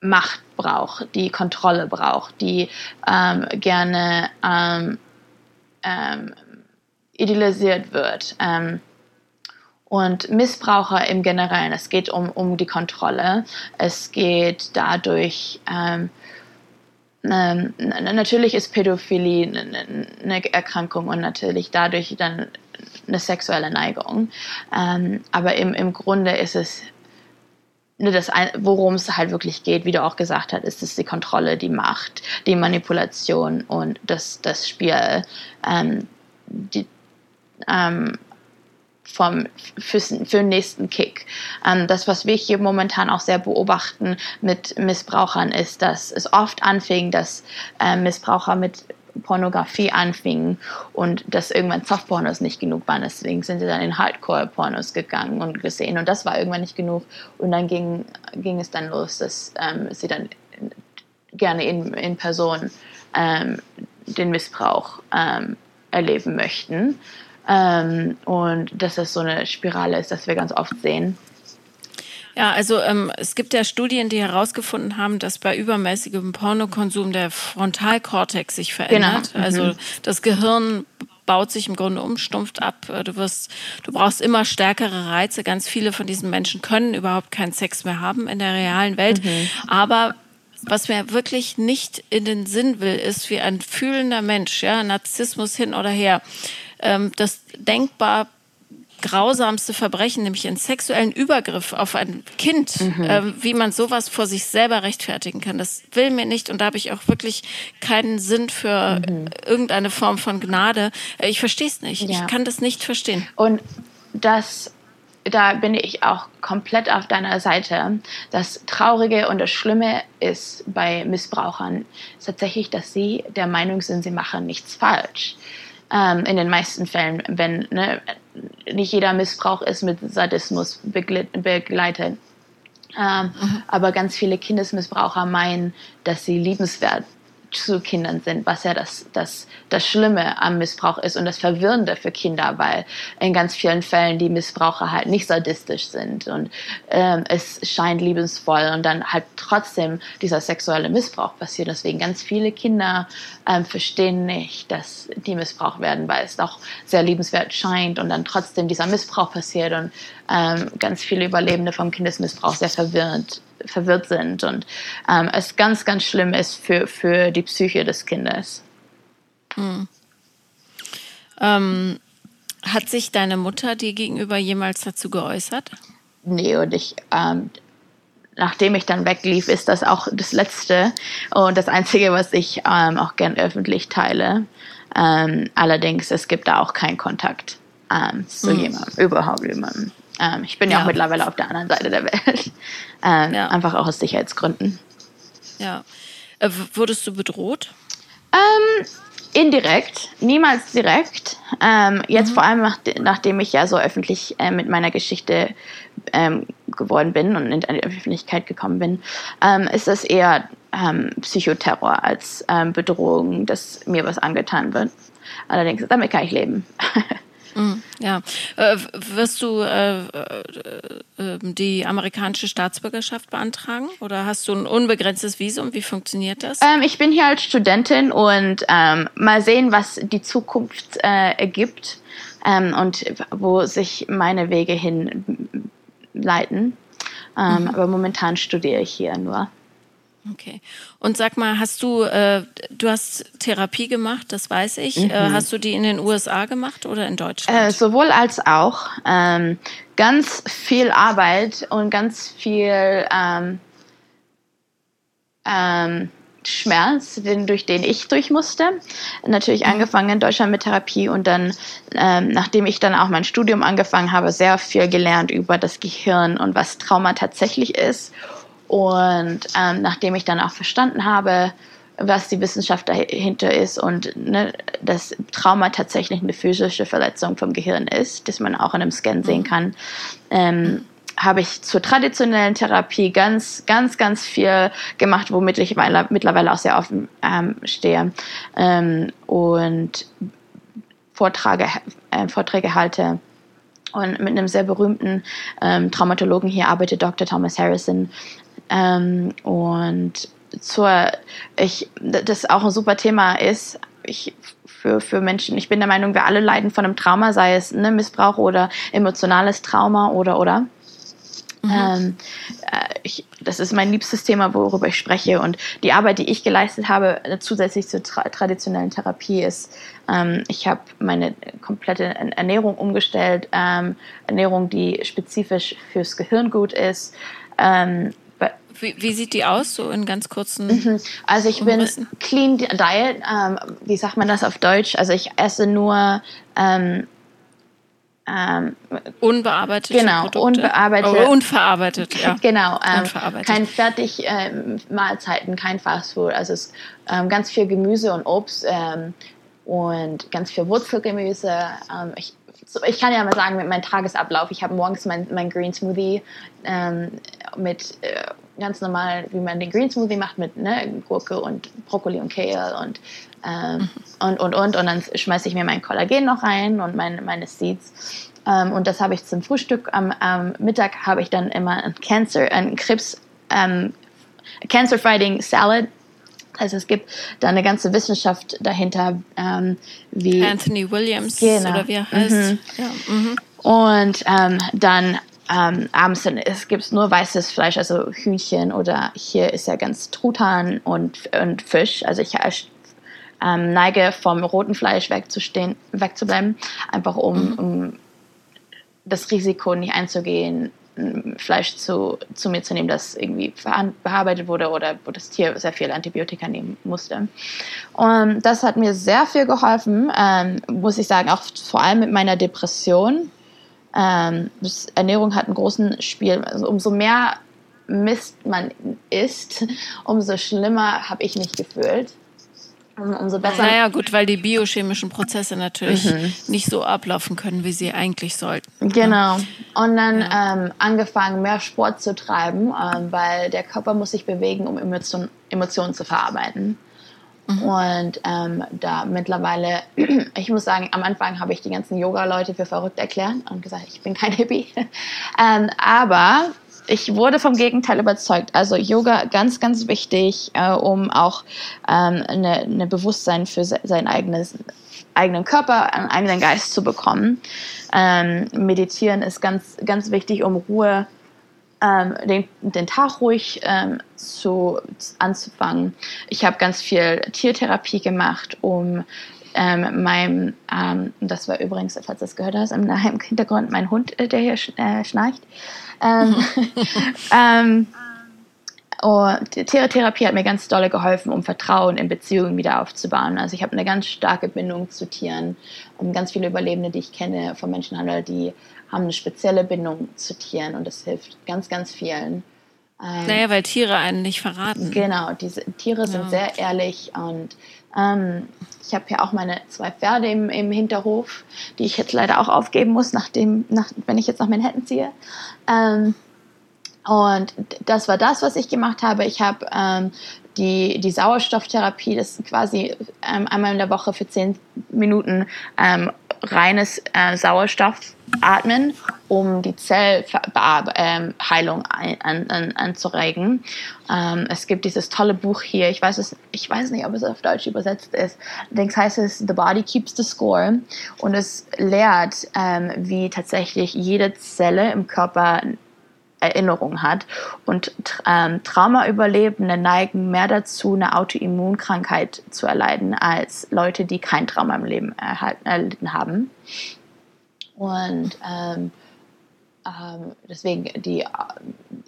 Macht braucht, die Kontrolle braucht, die ähm, gerne idealisiert wird. Und Missbraucher im Generellen. Es geht um, um die Kontrolle. Es geht dadurch, ähm, ähm, natürlich ist Pädophilie eine Erkrankung und natürlich dadurch dann eine sexuelle Neigung. Ähm, aber im, im Grunde ist es, worum es halt wirklich geht, wie du auch gesagt hast, ist es die Kontrolle, die Macht, die Manipulation und das, das Spiel. Ähm, die, ähm, vom, für, für den nächsten Kick. Ähm, das, was wir hier momentan auch sehr beobachten mit Missbrauchern, ist, dass es oft anfing, dass äh, Missbraucher mit Pornografie anfingen und dass irgendwann Softpornos nicht genug waren. Deswegen sind sie dann in Hardcore-Pornos gegangen und gesehen und das war irgendwann nicht genug. Und dann ging, ging es dann los, dass ähm, sie dann gerne in, in Person ähm, den Missbrauch ähm, erleben möchten. Ähm, und dass das so eine Spirale ist, dass wir ganz oft sehen. Ja, also ähm, es gibt ja Studien, die herausgefunden haben, dass bei übermäßigem Pornokonsum der Frontalkortex sich verändert. Genau. Also mhm. Also das Gehirn baut sich im Grunde um, stumpft ab. Du wirst, du brauchst immer stärkere Reize. Ganz viele von diesen Menschen können überhaupt keinen Sex mehr haben in der realen Welt. Mhm. Aber was mir wirklich nicht in den Sinn will, ist wie ein fühlender Mensch, ja, Narzissmus hin oder her, das denkbar grausamste Verbrechen, nämlich einen sexuellen Übergriff auf ein Kind, mhm. äh, wie man sowas vor sich selber rechtfertigen kann. Das will mir nicht und da habe ich auch wirklich keinen Sinn für mhm. irgendeine Form von Gnade. Äh, ich verstehe es nicht. Ja. Ich kann das nicht verstehen. Und das da bin ich auch komplett auf deiner Seite. Das Traurige und das Schlimme ist bei Missbrauchern ist tatsächlich, dass sie der Meinung sind, sie machen nichts falsch. Ähm, in den meisten Fällen, wenn ne, nicht jeder Missbrauch ist mit Sadismus begleitet. Ähm, mhm. Aber ganz viele Kindesmissbraucher meinen, dass sie liebenswert zu Kindern sind, was ja das, das, das Schlimme am Missbrauch ist und das Verwirrende für Kinder, weil in ganz vielen Fällen die Missbraucher halt nicht sadistisch sind und ähm, es scheint liebensvoll und dann halt trotzdem dieser sexuelle Missbrauch passiert. Deswegen ganz viele Kinder ähm, verstehen nicht, dass die missbraucht werden, weil es doch sehr liebenswert scheint und dann trotzdem dieser Missbrauch passiert und ähm, ganz viele Überlebende vom Kindesmissbrauch sehr verwirrt verwirrt sind und ähm, es ganz, ganz schlimm ist für, für die Psyche des Kindes. Hm. Ähm, hat sich deine Mutter dir gegenüber jemals dazu geäußert? Nee, und ich, ähm, nachdem ich dann weglief, ist das auch das Letzte und das Einzige, was ich ähm, auch gern öffentlich teile. Ähm, allerdings, es gibt da auch keinen Kontakt ähm, zu mhm. jemandem, überhaupt jemandem. Ähm, ich bin ja. ja. auch mittlerweile auf der anderen Seite der Welt. Ähm, ja. Einfach auch aus Sicherheitsgründen. Ja. Äh, wurdest du bedroht? Ähm, indirekt, niemals direkt. Ähm, jetzt mhm. vor allem, nach, nachdem ich ja so öffentlich äh, mit meiner Geschichte ähm, geworden bin und in die Öffentlichkeit gekommen bin, ähm, ist das eher Psychoterror als Bedrohung, dass mir was angetan wird. Allerdings, damit kann ich leben. Mhm, ja. Äh, wirst du äh, äh, ähm, die amerikanische Staatsbürgerschaft beantragen oder hast du ein unbegrenztes Visum? Wie funktioniert das? Ähm, ich bin hier als Studentin und ähm, mal sehen, was die Zukunft äh, ergibt ähm, und wo sich meine Wege hinleiten. Ähm, mhm. Aber momentan studiere ich hier nur. Okay. Und sag mal, hast du, äh, du hast Therapie gemacht, das weiß ich. Äh, mhm. Äh, hast du die in den USA gemacht oder in Deutschland? Äh, sowohl als auch. Ähm, ganz viel Arbeit und ganz viel ähm, ähm, Schmerz, den, durch den ich durch musste. Natürlich mhm. angefangen in Deutschland mit Therapie und dann, ähm, nachdem ich dann auch mein Studium angefangen habe, sehr viel gelernt über das Gehirn und was Trauma tatsächlich ist und ähm, nachdem ich dann auch verstanden habe, was die Wissenschaft dahinter ist und ne, dass Trauma tatsächlich eine physische Verletzung vom Gehirn ist, dass man auch in einem Scan sehen mhm. kann, ähm, habe ich zur traditionellen Therapie ganz, ganz, ganz viel gemacht, womit ich mittlerweile auch sehr offen ähm, stehe ähm, und Vorträge, äh, Vorträge halte. Und mit einem sehr berühmten ähm, Traumatologen hier arbeitet Dr. Thomas Harrison, ähm, und zur, ich, das auch ein super Thema ist, ich, für, für Menschen. Ich bin der Meinung, wir alle leiden von einem Trauma, sei es ne, Missbrauch oder emotionales Trauma oder oder. Mhm. Ähm, äh, ich, das ist mein liebstes Thema, worüber ich spreche. Und die Arbeit, die ich geleistet habe, zusätzlich zur tra traditionellen Therapie, ist, ähm, ich habe meine komplette Ernährung umgestellt. Ähm, Ernährung, die spezifisch fürs Gehirn gut ist. Ähm, wie, wie, sieht die aus, so in ganz kurzen mhm. Also ich Umrissen? bin Clean Diet, ähm, wie sagt man das auf Deutsch? Also ich esse nur ähm, ähm, unbearbeitete genau, Produkte. unbearbeitete, oh, unverarbeitet, ja. Genau, ähm, unverarbeitet. kein fertig ähm, Mahlzeiten, kein Fastfood. Also es, ähm, ganz viel Gemüse und Obst ähm, und ganz viel Wurzelgemüse. Ähm, ich, so, ich kann ja mal sagen, mit meinem Tagesablauf, ich habe morgens mein, mein Green Smoothie ähm, mit äh, ganz normal, wie man den Green Smoothie macht, mit ne, Gurke und Brokkoli und Kale und, ähm, und, und, und. Und dann schmeiße ich mir mein Kollagen noch rein und mein, meine Seeds. Ähm, und das habe ich zum Frühstück. Am, am Mittag habe ich dann immer ein Cancer, ein Krebs, ähm, Cancer Fighting Salad. Also es gibt da eine ganze Wissenschaft dahinter, ähm, wie Anthony Williams Genau. oder wie er heißt. Mhm. Ja, mhm. und ähm, dann ähm, abends dann es gibt nur weißes Fleisch, also Hühnchen oder hier ist ja ganz Truthahn und, und Fisch. Also ich ähm, neige vom roten Fleisch wegzustehen, wegzubleiben, einfach um, um das Risiko nicht einzugehen, Fleisch zu, zu mir zu nehmen, das irgendwie bearbeitet wurde oder wo das Tier sehr viel Antibiotika nehmen musste. Und das hat mir sehr viel geholfen, ähm, muss ich sagen, auch vor allem mit meiner Depression. Ähm, Ernährung hat einen großen Spiel. Also umso mehr Mist man isst, umso schlimmer habe ich mich gefühlt. Um, umso besser. Naja, gut, weil die biochemischen Prozesse natürlich Mhm. nicht so ablaufen können, wie sie eigentlich sollten. Genau. Und dann ähm, angefangen, mehr Sport zu treiben, ähm, weil der Körper muss sich bewegen, um Emotion, Emotionen zu verarbeiten. Und ähm, da mittlerweile, ich muss sagen, am Anfang habe ich die ganzen Yoga-Leute für verrückt erklärt und gesagt, ich bin kein Hippie. ähm, aber ich wurde vom Gegenteil überzeugt. Also Yoga ganz, ganz wichtig, äh, um auch ähm, eine, eine Bewusstsein für se sein eigenes eigenen Körper, einen eigenen Geist zu bekommen. Ähm, meditieren ist ganz, ganz wichtig, um Ruhe, ähm, den, den Tag ruhig ähm, zu, anzufangen. Ich habe ganz viel Tiertherapie gemacht, um ähm, meinem, ähm, das war übrigens, falls du das gehört hast, im, Hintergrund mein Hund, äh, der hier äh, schnarcht. Ähm, ähm, und die Tiertherapie hat mir ganz dolle geholfen, um Vertrauen in Beziehungen wieder aufzubauen. Also ich habe eine ganz starke Bindung zu Tieren und ganz viele Überlebende, die ich kenne vom Menschenhandel, die haben eine spezielle Bindung zu Tieren und das hilft ganz, ganz vielen. Ähm, Naja, weil Tiere einen nicht verraten. Genau, diese Tiere sind Ja. sehr ehrlich und ähm, ich habe ja auch meine zwei Pferde im, im Hinterhof, die ich jetzt leider auch aufgeben muss, nachdem, nach, wenn ich jetzt nach Manhattan ziehe. Ähm, und das war das, was ich gemacht habe. Ich habe ähm, die, die Sauerstofftherapie, das ist quasi ähm, einmal in der Woche für zehn Minuten ähm, reines äh, Sauerstoff atmen, um die Zellheilung ein, an, an, anzuregen. Ähm, es gibt dieses tolle Buch hier, ich weiß, es, ich weiß nicht, ob es auf Deutsch übersetzt ist. Allerdings heißt es The Body Keeps the Score und es lehrt, ähm, wie tatsächlich jede Zelle im Körper Erinnerung hat. Und ähm, Traumaüberlebende neigen mehr dazu, eine Autoimmunkrankheit zu erleiden, als Leute, die kein Trauma im Leben erhalten, erlitten haben. Und ähm, ähm, deswegen die äh,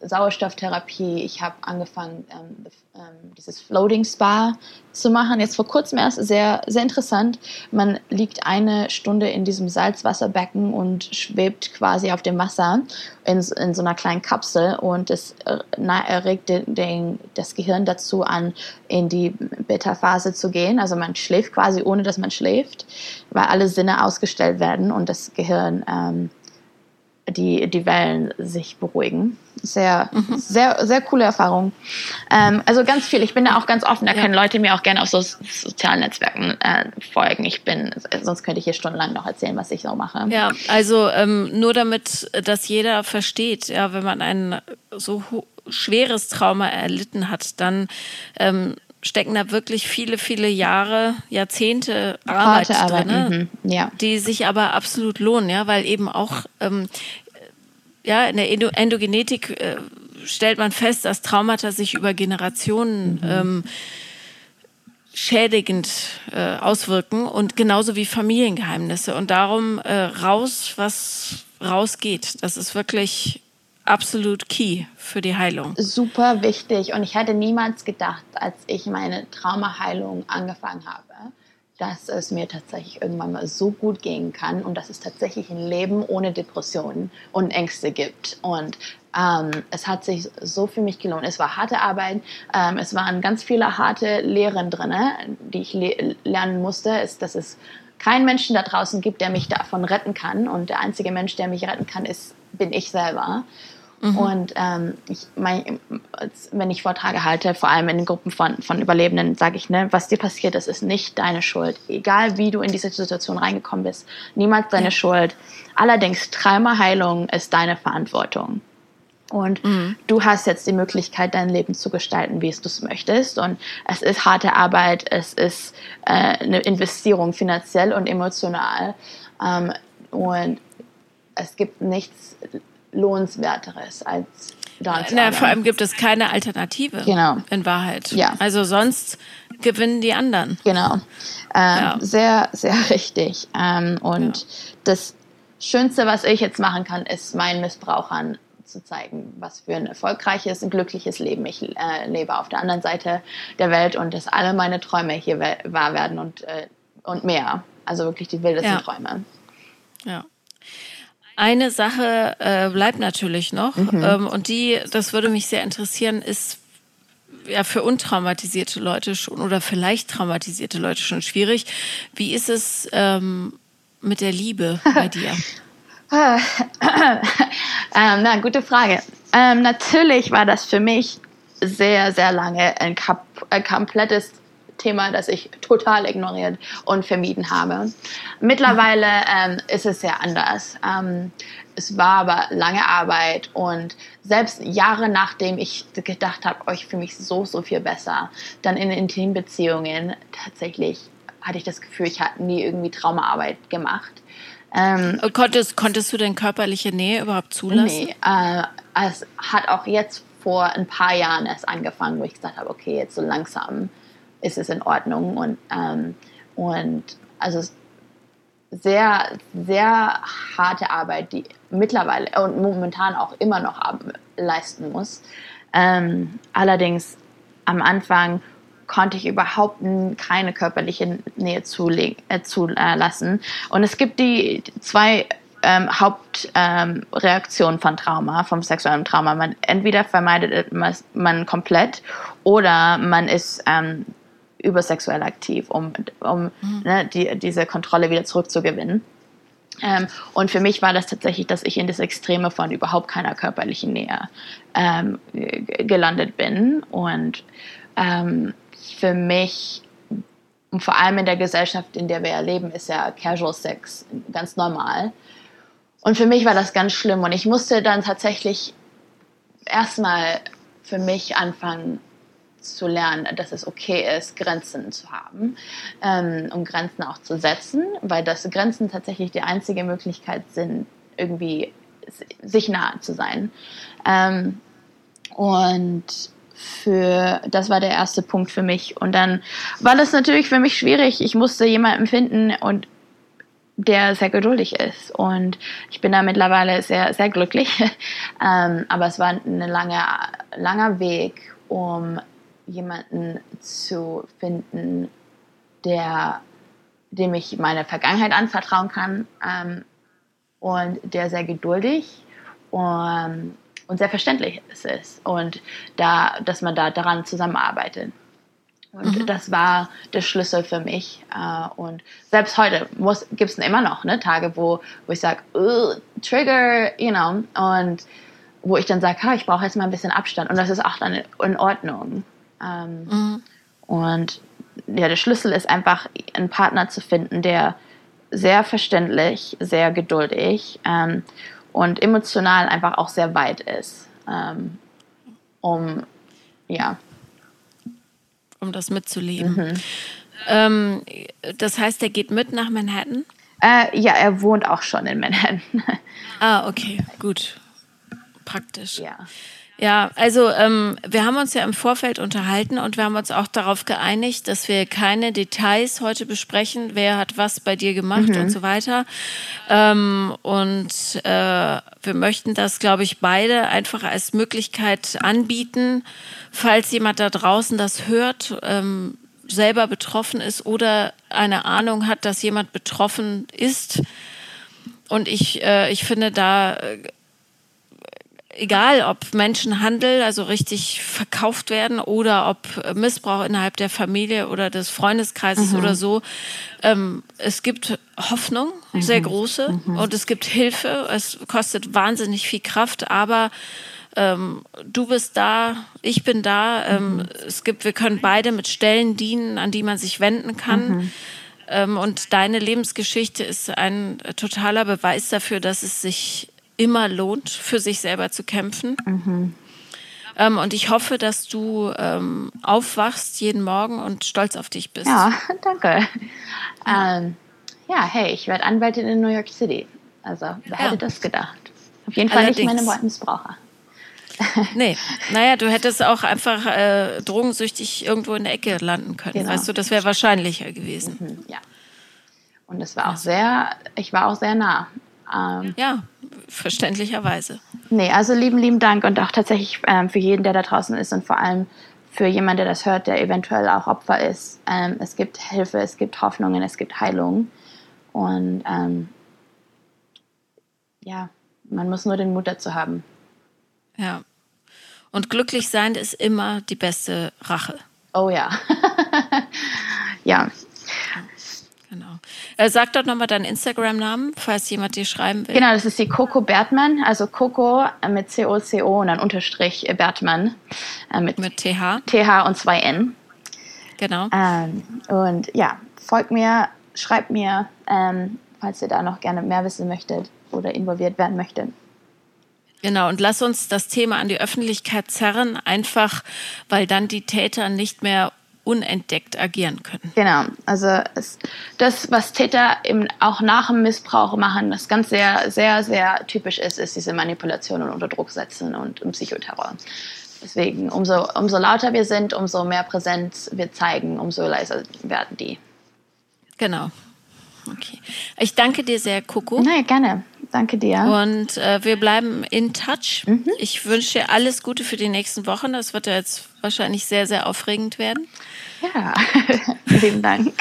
Sauerstofftherapie, ich habe angefangen, ähm, ähm, dieses Floating Spa zu machen. Jetzt vor kurzem erst sehr, sehr interessant. Man liegt eine Stunde in diesem Salzwasserbecken und schwebt quasi auf dem Wasser in, in so einer kleinen Kapsel und es äh, erregt den, den, das Gehirn dazu an, in die Beta-Phase zu gehen. Also man schläft quasi ohne, dass man schläft, weil alle Sinne ausgestellt werden und das Gehirn ähm, die, die Wellen sich beruhigen. Sehr, sehr, sehr coole Erfahrung. Ähm, also ganz viel. Ich bin da auch ganz offen. Da Ja. können Leute mir auch gerne auf so sozialen Netzwerken äh, folgen. Ich bin, sonst könnte ich hier stundenlang noch erzählen, was ich so mache. Ja, also ähm, nur damit das jeder versteht, ja, wenn man ein so schweres Trauma erlitten hat, dann ähm, stecken da wirklich viele, viele Jahre, Jahrzehnte Arbeit Arbeit. drin, Mhm. Ja. die sich aber absolut lohnen, ja, weil eben auch ähm, ja, in der Endo Endogenetik äh, stellt man fest, dass Traumata sich über Generationen ähm, schädigend äh, auswirken und genauso wie Familiengeheimnisse. Und darum äh, raus, was rausgeht. Das ist wirklich absolut key für die Heilung. super wichtig und ich hätte niemals gedacht, als ich meine Traumaheilung angefangen habe, dass es mir tatsächlich irgendwann mal so gut gehen kann und dass es tatsächlich ein Leben ohne Depressionen und Ängste gibt. Und ähm, es hat sich so für mich gelohnt. Es war harte Arbeit, ähm, es waren ganz viele harte Lehren drin, die ich le lernen musste. Ist, dass es keinen Menschen da draußen gibt, der mich davon retten kann. Und der einzige Mensch, der mich retten kann, ist, bin ich selber. Mhm. Und ähm, ich mein, wenn ich Vorträge halte, vor allem in den Gruppen von, von Überlebenden, sage ich, ne, was dir passiert ist, ist nicht deine Schuld. Egal wie du in diese Situation reingekommen bist, niemals deine ja. Schuld. Allerdings Traumaheilung ist deine Verantwortung. Und mhm. du hast jetzt die Möglichkeit, dein Leben zu gestalten, wie es du es möchtest. Und es ist harte Arbeit, es ist äh, eine Investierung finanziell und emotional. Ähm, und es gibt nichts Lohnenswerteres als da Na, vor allem gibt es keine Alternative. Genau. In Wahrheit. Ja. Also sonst gewinnen die anderen. Genau. Ähm, ja. Sehr, sehr richtig. Ähm, und ja. das Schönste, was ich jetzt machen kann, ist meinen Missbrauchern zu zeigen, was für ein erfolgreiches, ein glückliches Leben ich äh, lebe auf der anderen Seite der Welt und dass alle meine Träume hier wahr werden und, äh, und mehr. Also wirklich die wildesten ja. Träume. Ja. Eine Sache äh, bleibt natürlich noch mhm. ähm, und die, das würde mich sehr interessieren, ist ja für untraumatisierte Leute schon oder vielleicht traumatisierte Leute schon schwierig. Wie ist es ähm, mit der Liebe bei dir? ähm, na, gute Frage. Ähm, natürlich war das für mich sehr, sehr lange ein, ein komplettes Thema, das ich total ignoriert und vermieden habe. Mittlerweile ähm, ist es sehr anders. Ähm, es war aber lange Arbeit und selbst Jahre nachdem ich gedacht habe, oh, ich fühle mich so, so viel besser, dann in Intimbeziehungen tatsächlich hatte ich das Gefühl, ich hatte nie irgendwie Traumaarbeit gemacht. Ähm, konntest, konntest du denn körperliche Nähe überhaupt zulassen? Nee, äh, es hat auch jetzt vor ein paar Jahren erst angefangen, wo ich gesagt habe, okay, jetzt so langsam ist es in Ordnung. Und, ähm, und also sehr, sehr harte Arbeit, die mittlerweile und momentan auch immer noch leisten muss. Ähm, allerdings am Anfang konnte ich überhaupt keine körperliche Nähe zulassen. Äh, zulassen. Und es gibt die zwei ähm, Hauptreaktionen ähm, von Trauma, vom sexuellen Trauma. Man entweder vermeidet man komplett oder man ist ähm, übersexuell aktiv, um, um mhm. ne, die, diese Kontrolle wieder zurückzugewinnen. Ähm, und für mich war das tatsächlich, dass ich in das Extreme von überhaupt keiner körperlichen Nähe ähm, gelandet bin. Und ähm, für mich, und vor allem in der Gesellschaft, in der wir ja leben, ist ja Casual Sex ganz normal. Und für mich war das ganz schlimm. Und ich musste dann tatsächlich erstmal für mich anfangen, zu lernen, dass es okay ist, Grenzen zu haben ähm, und Grenzen auch zu setzen, weil das Grenzen tatsächlich die einzige Möglichkeit sind, irgendwie sich nahe zu sein. Ähm, und für das war der erste Punkt für mich. Und dann war das natürlich für mich schwierig. Ich musste jemanden finden und der sehr geduldig ist. Und ich bin da mittlerweile sehr, sehr glücklich. ähm, aber es war ein langer, langer Weg, um jemanden zu finden, der, dem ich meine Vergangenheit anvertrauen kann ähm, und der sehr geduldig und, und sehr verständlich ist und da, dass man da daran zusammenarbeitet. Und mhm. das war der Schlüssel für mich. Äh, und selbst heute gibt es immer noch ne, Tage, wo, wo ich sage, Trigger, you know, und wo ich dann sage, ich brauche jetzt mal ein bisschen Abstand. Und das ist auch dann in Ordnung. Ähm, mhm. Und ja, der Schlüssel ist einfach, einen Partner zu finden, der sehr verständlich, sehr geduldig ähm, und emotional einfach auch sehr weit ist, ähm, um ja. Um das mitzuleben. Mhm. Ähm, das heißt, er geht mit nach Manhattan? Äh, ja, er wohnt auch schon in Manhattan. ah, okay, gut. Praktisch. Ja. Ja, also ähm, wir haben uns ja im Vorfeld unterhalten und wir haben uns auch darauf geeinigt, dass wir keine Details heute besprechen, wer hat was bei dir gemacht mhm. und so weiter. Ähm, und äh, wir möchten das, glaube ich, beide einfach als Möglichkeit anbieten, falls jemand da draußen das hört. Ähm, selber betroffen ist oder eine Ahnung hat, dass jemand betroffen ist. Und ich, äh, ich finde da, äh, egal ob Menschenhandel, also richtig verkauft werden oder ob Missbrauch innerhalb der Familie oder des Freundeskreises mhm. oder so, ähm, es gibt Hoffnung, mhm. sehr große, mhm. und es gibt Hilfe. Es kostet wahnsinnig viel Kraft, aber ähm, du bist da, ich bin da. Ähm, mhm. Es gibt, wir können beide mit Stellen dienen, an die man sich wenden kann. Mhm. Ähm, und deine Lebensgeschichte ist ein totaler Beweis dafür, dass es sich immer lohnt, für sich selber zu kämpfen. Mhm. Ähm, und ich hoffe, dass du ähm, aufwachst jeden Morgen und stolz auf dich bist. Ja, danke. Ähm, ja, hey, ich werde Anwältin in New York City. Also, wer ja. hätte das gedacht? Auf jeden Fall Allerdings. nicht meine Missbraucher. nee, naja, du hättest auch einfach äh, drogensüchtig irgendwo in der Ecke landen können. Genau. Weißt du, das wäre wahrscheinlicher gewesen. Mhm, ja. Und es war auch sehr, ich war auch sehr nah. Ähm, ja, verständlicherweise. Nee, also lieben, lieben Dank und auch tatsächlich ähm, für jeden, der da draußen ist und vor allem für jemanden, der das hört, der eventuell auch Opfer ist. Ähm, es gibt Hilfe, es gibt Hoffnungen, es gibt Heilung. Und ähm, ja, man muss nur den Mut dazu haben. Ja. Und glücklich sein ist immer die beste Rache. Oh ja. ja. Äh, sag doch nochmal deinen Instagram-Namen, falls jemand dir schreiben will. Genau, das ist die Coco Bertmann, also Coco mit C-O-C-O und dann Unterstrich Bertmann. Äh, mit, mit TH. TH und zwei N. Genau. Ähm, und ja, folgt mir, schreibt mir, ähm, falls ihr da noch gerne mehr wissen möchtet oder involviert werden möchtet. Genau, und lass uns das Thema an die Öffentlichkeit zerren, einfach weil dann die Täter nicht mehr unentdeckt agieren können. Genau, also es, das, was Täter eben auch nach dem Missbrauch machen, was ganz sehr, sehr, sehr typisch ist, ist diese Manipulation und unter Druck setzen und, und Psychoterror. Deswegen, umso, umso lauter wir sind, umso mehr Präsenz wir zeigen, umso leiser werden die. Genau. Okay. Ich danke dir sehr, Coco. Nein, gerne. Danke dir. Und äh, wir bleiben in touch. Mhm. Ich wünsche dir alles Gute für die nächsten Wochen. Das wird ja jetzt wahrscheinlich sehr, sehr aufregend werden. Ja, vielen Dank.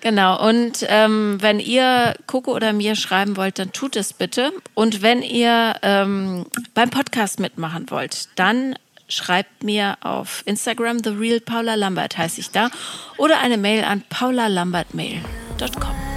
Genau, und ähm, wenn ihr Coco oder mir schreiben wollt, dann tut es bitte. Und wenn ihr ähm, beim Podcast mitmachen wollt, dann schreibt mir auf Instagram, The Real Paula Lambert heiße ich da, oder eine Mail an paulalambertmail.com.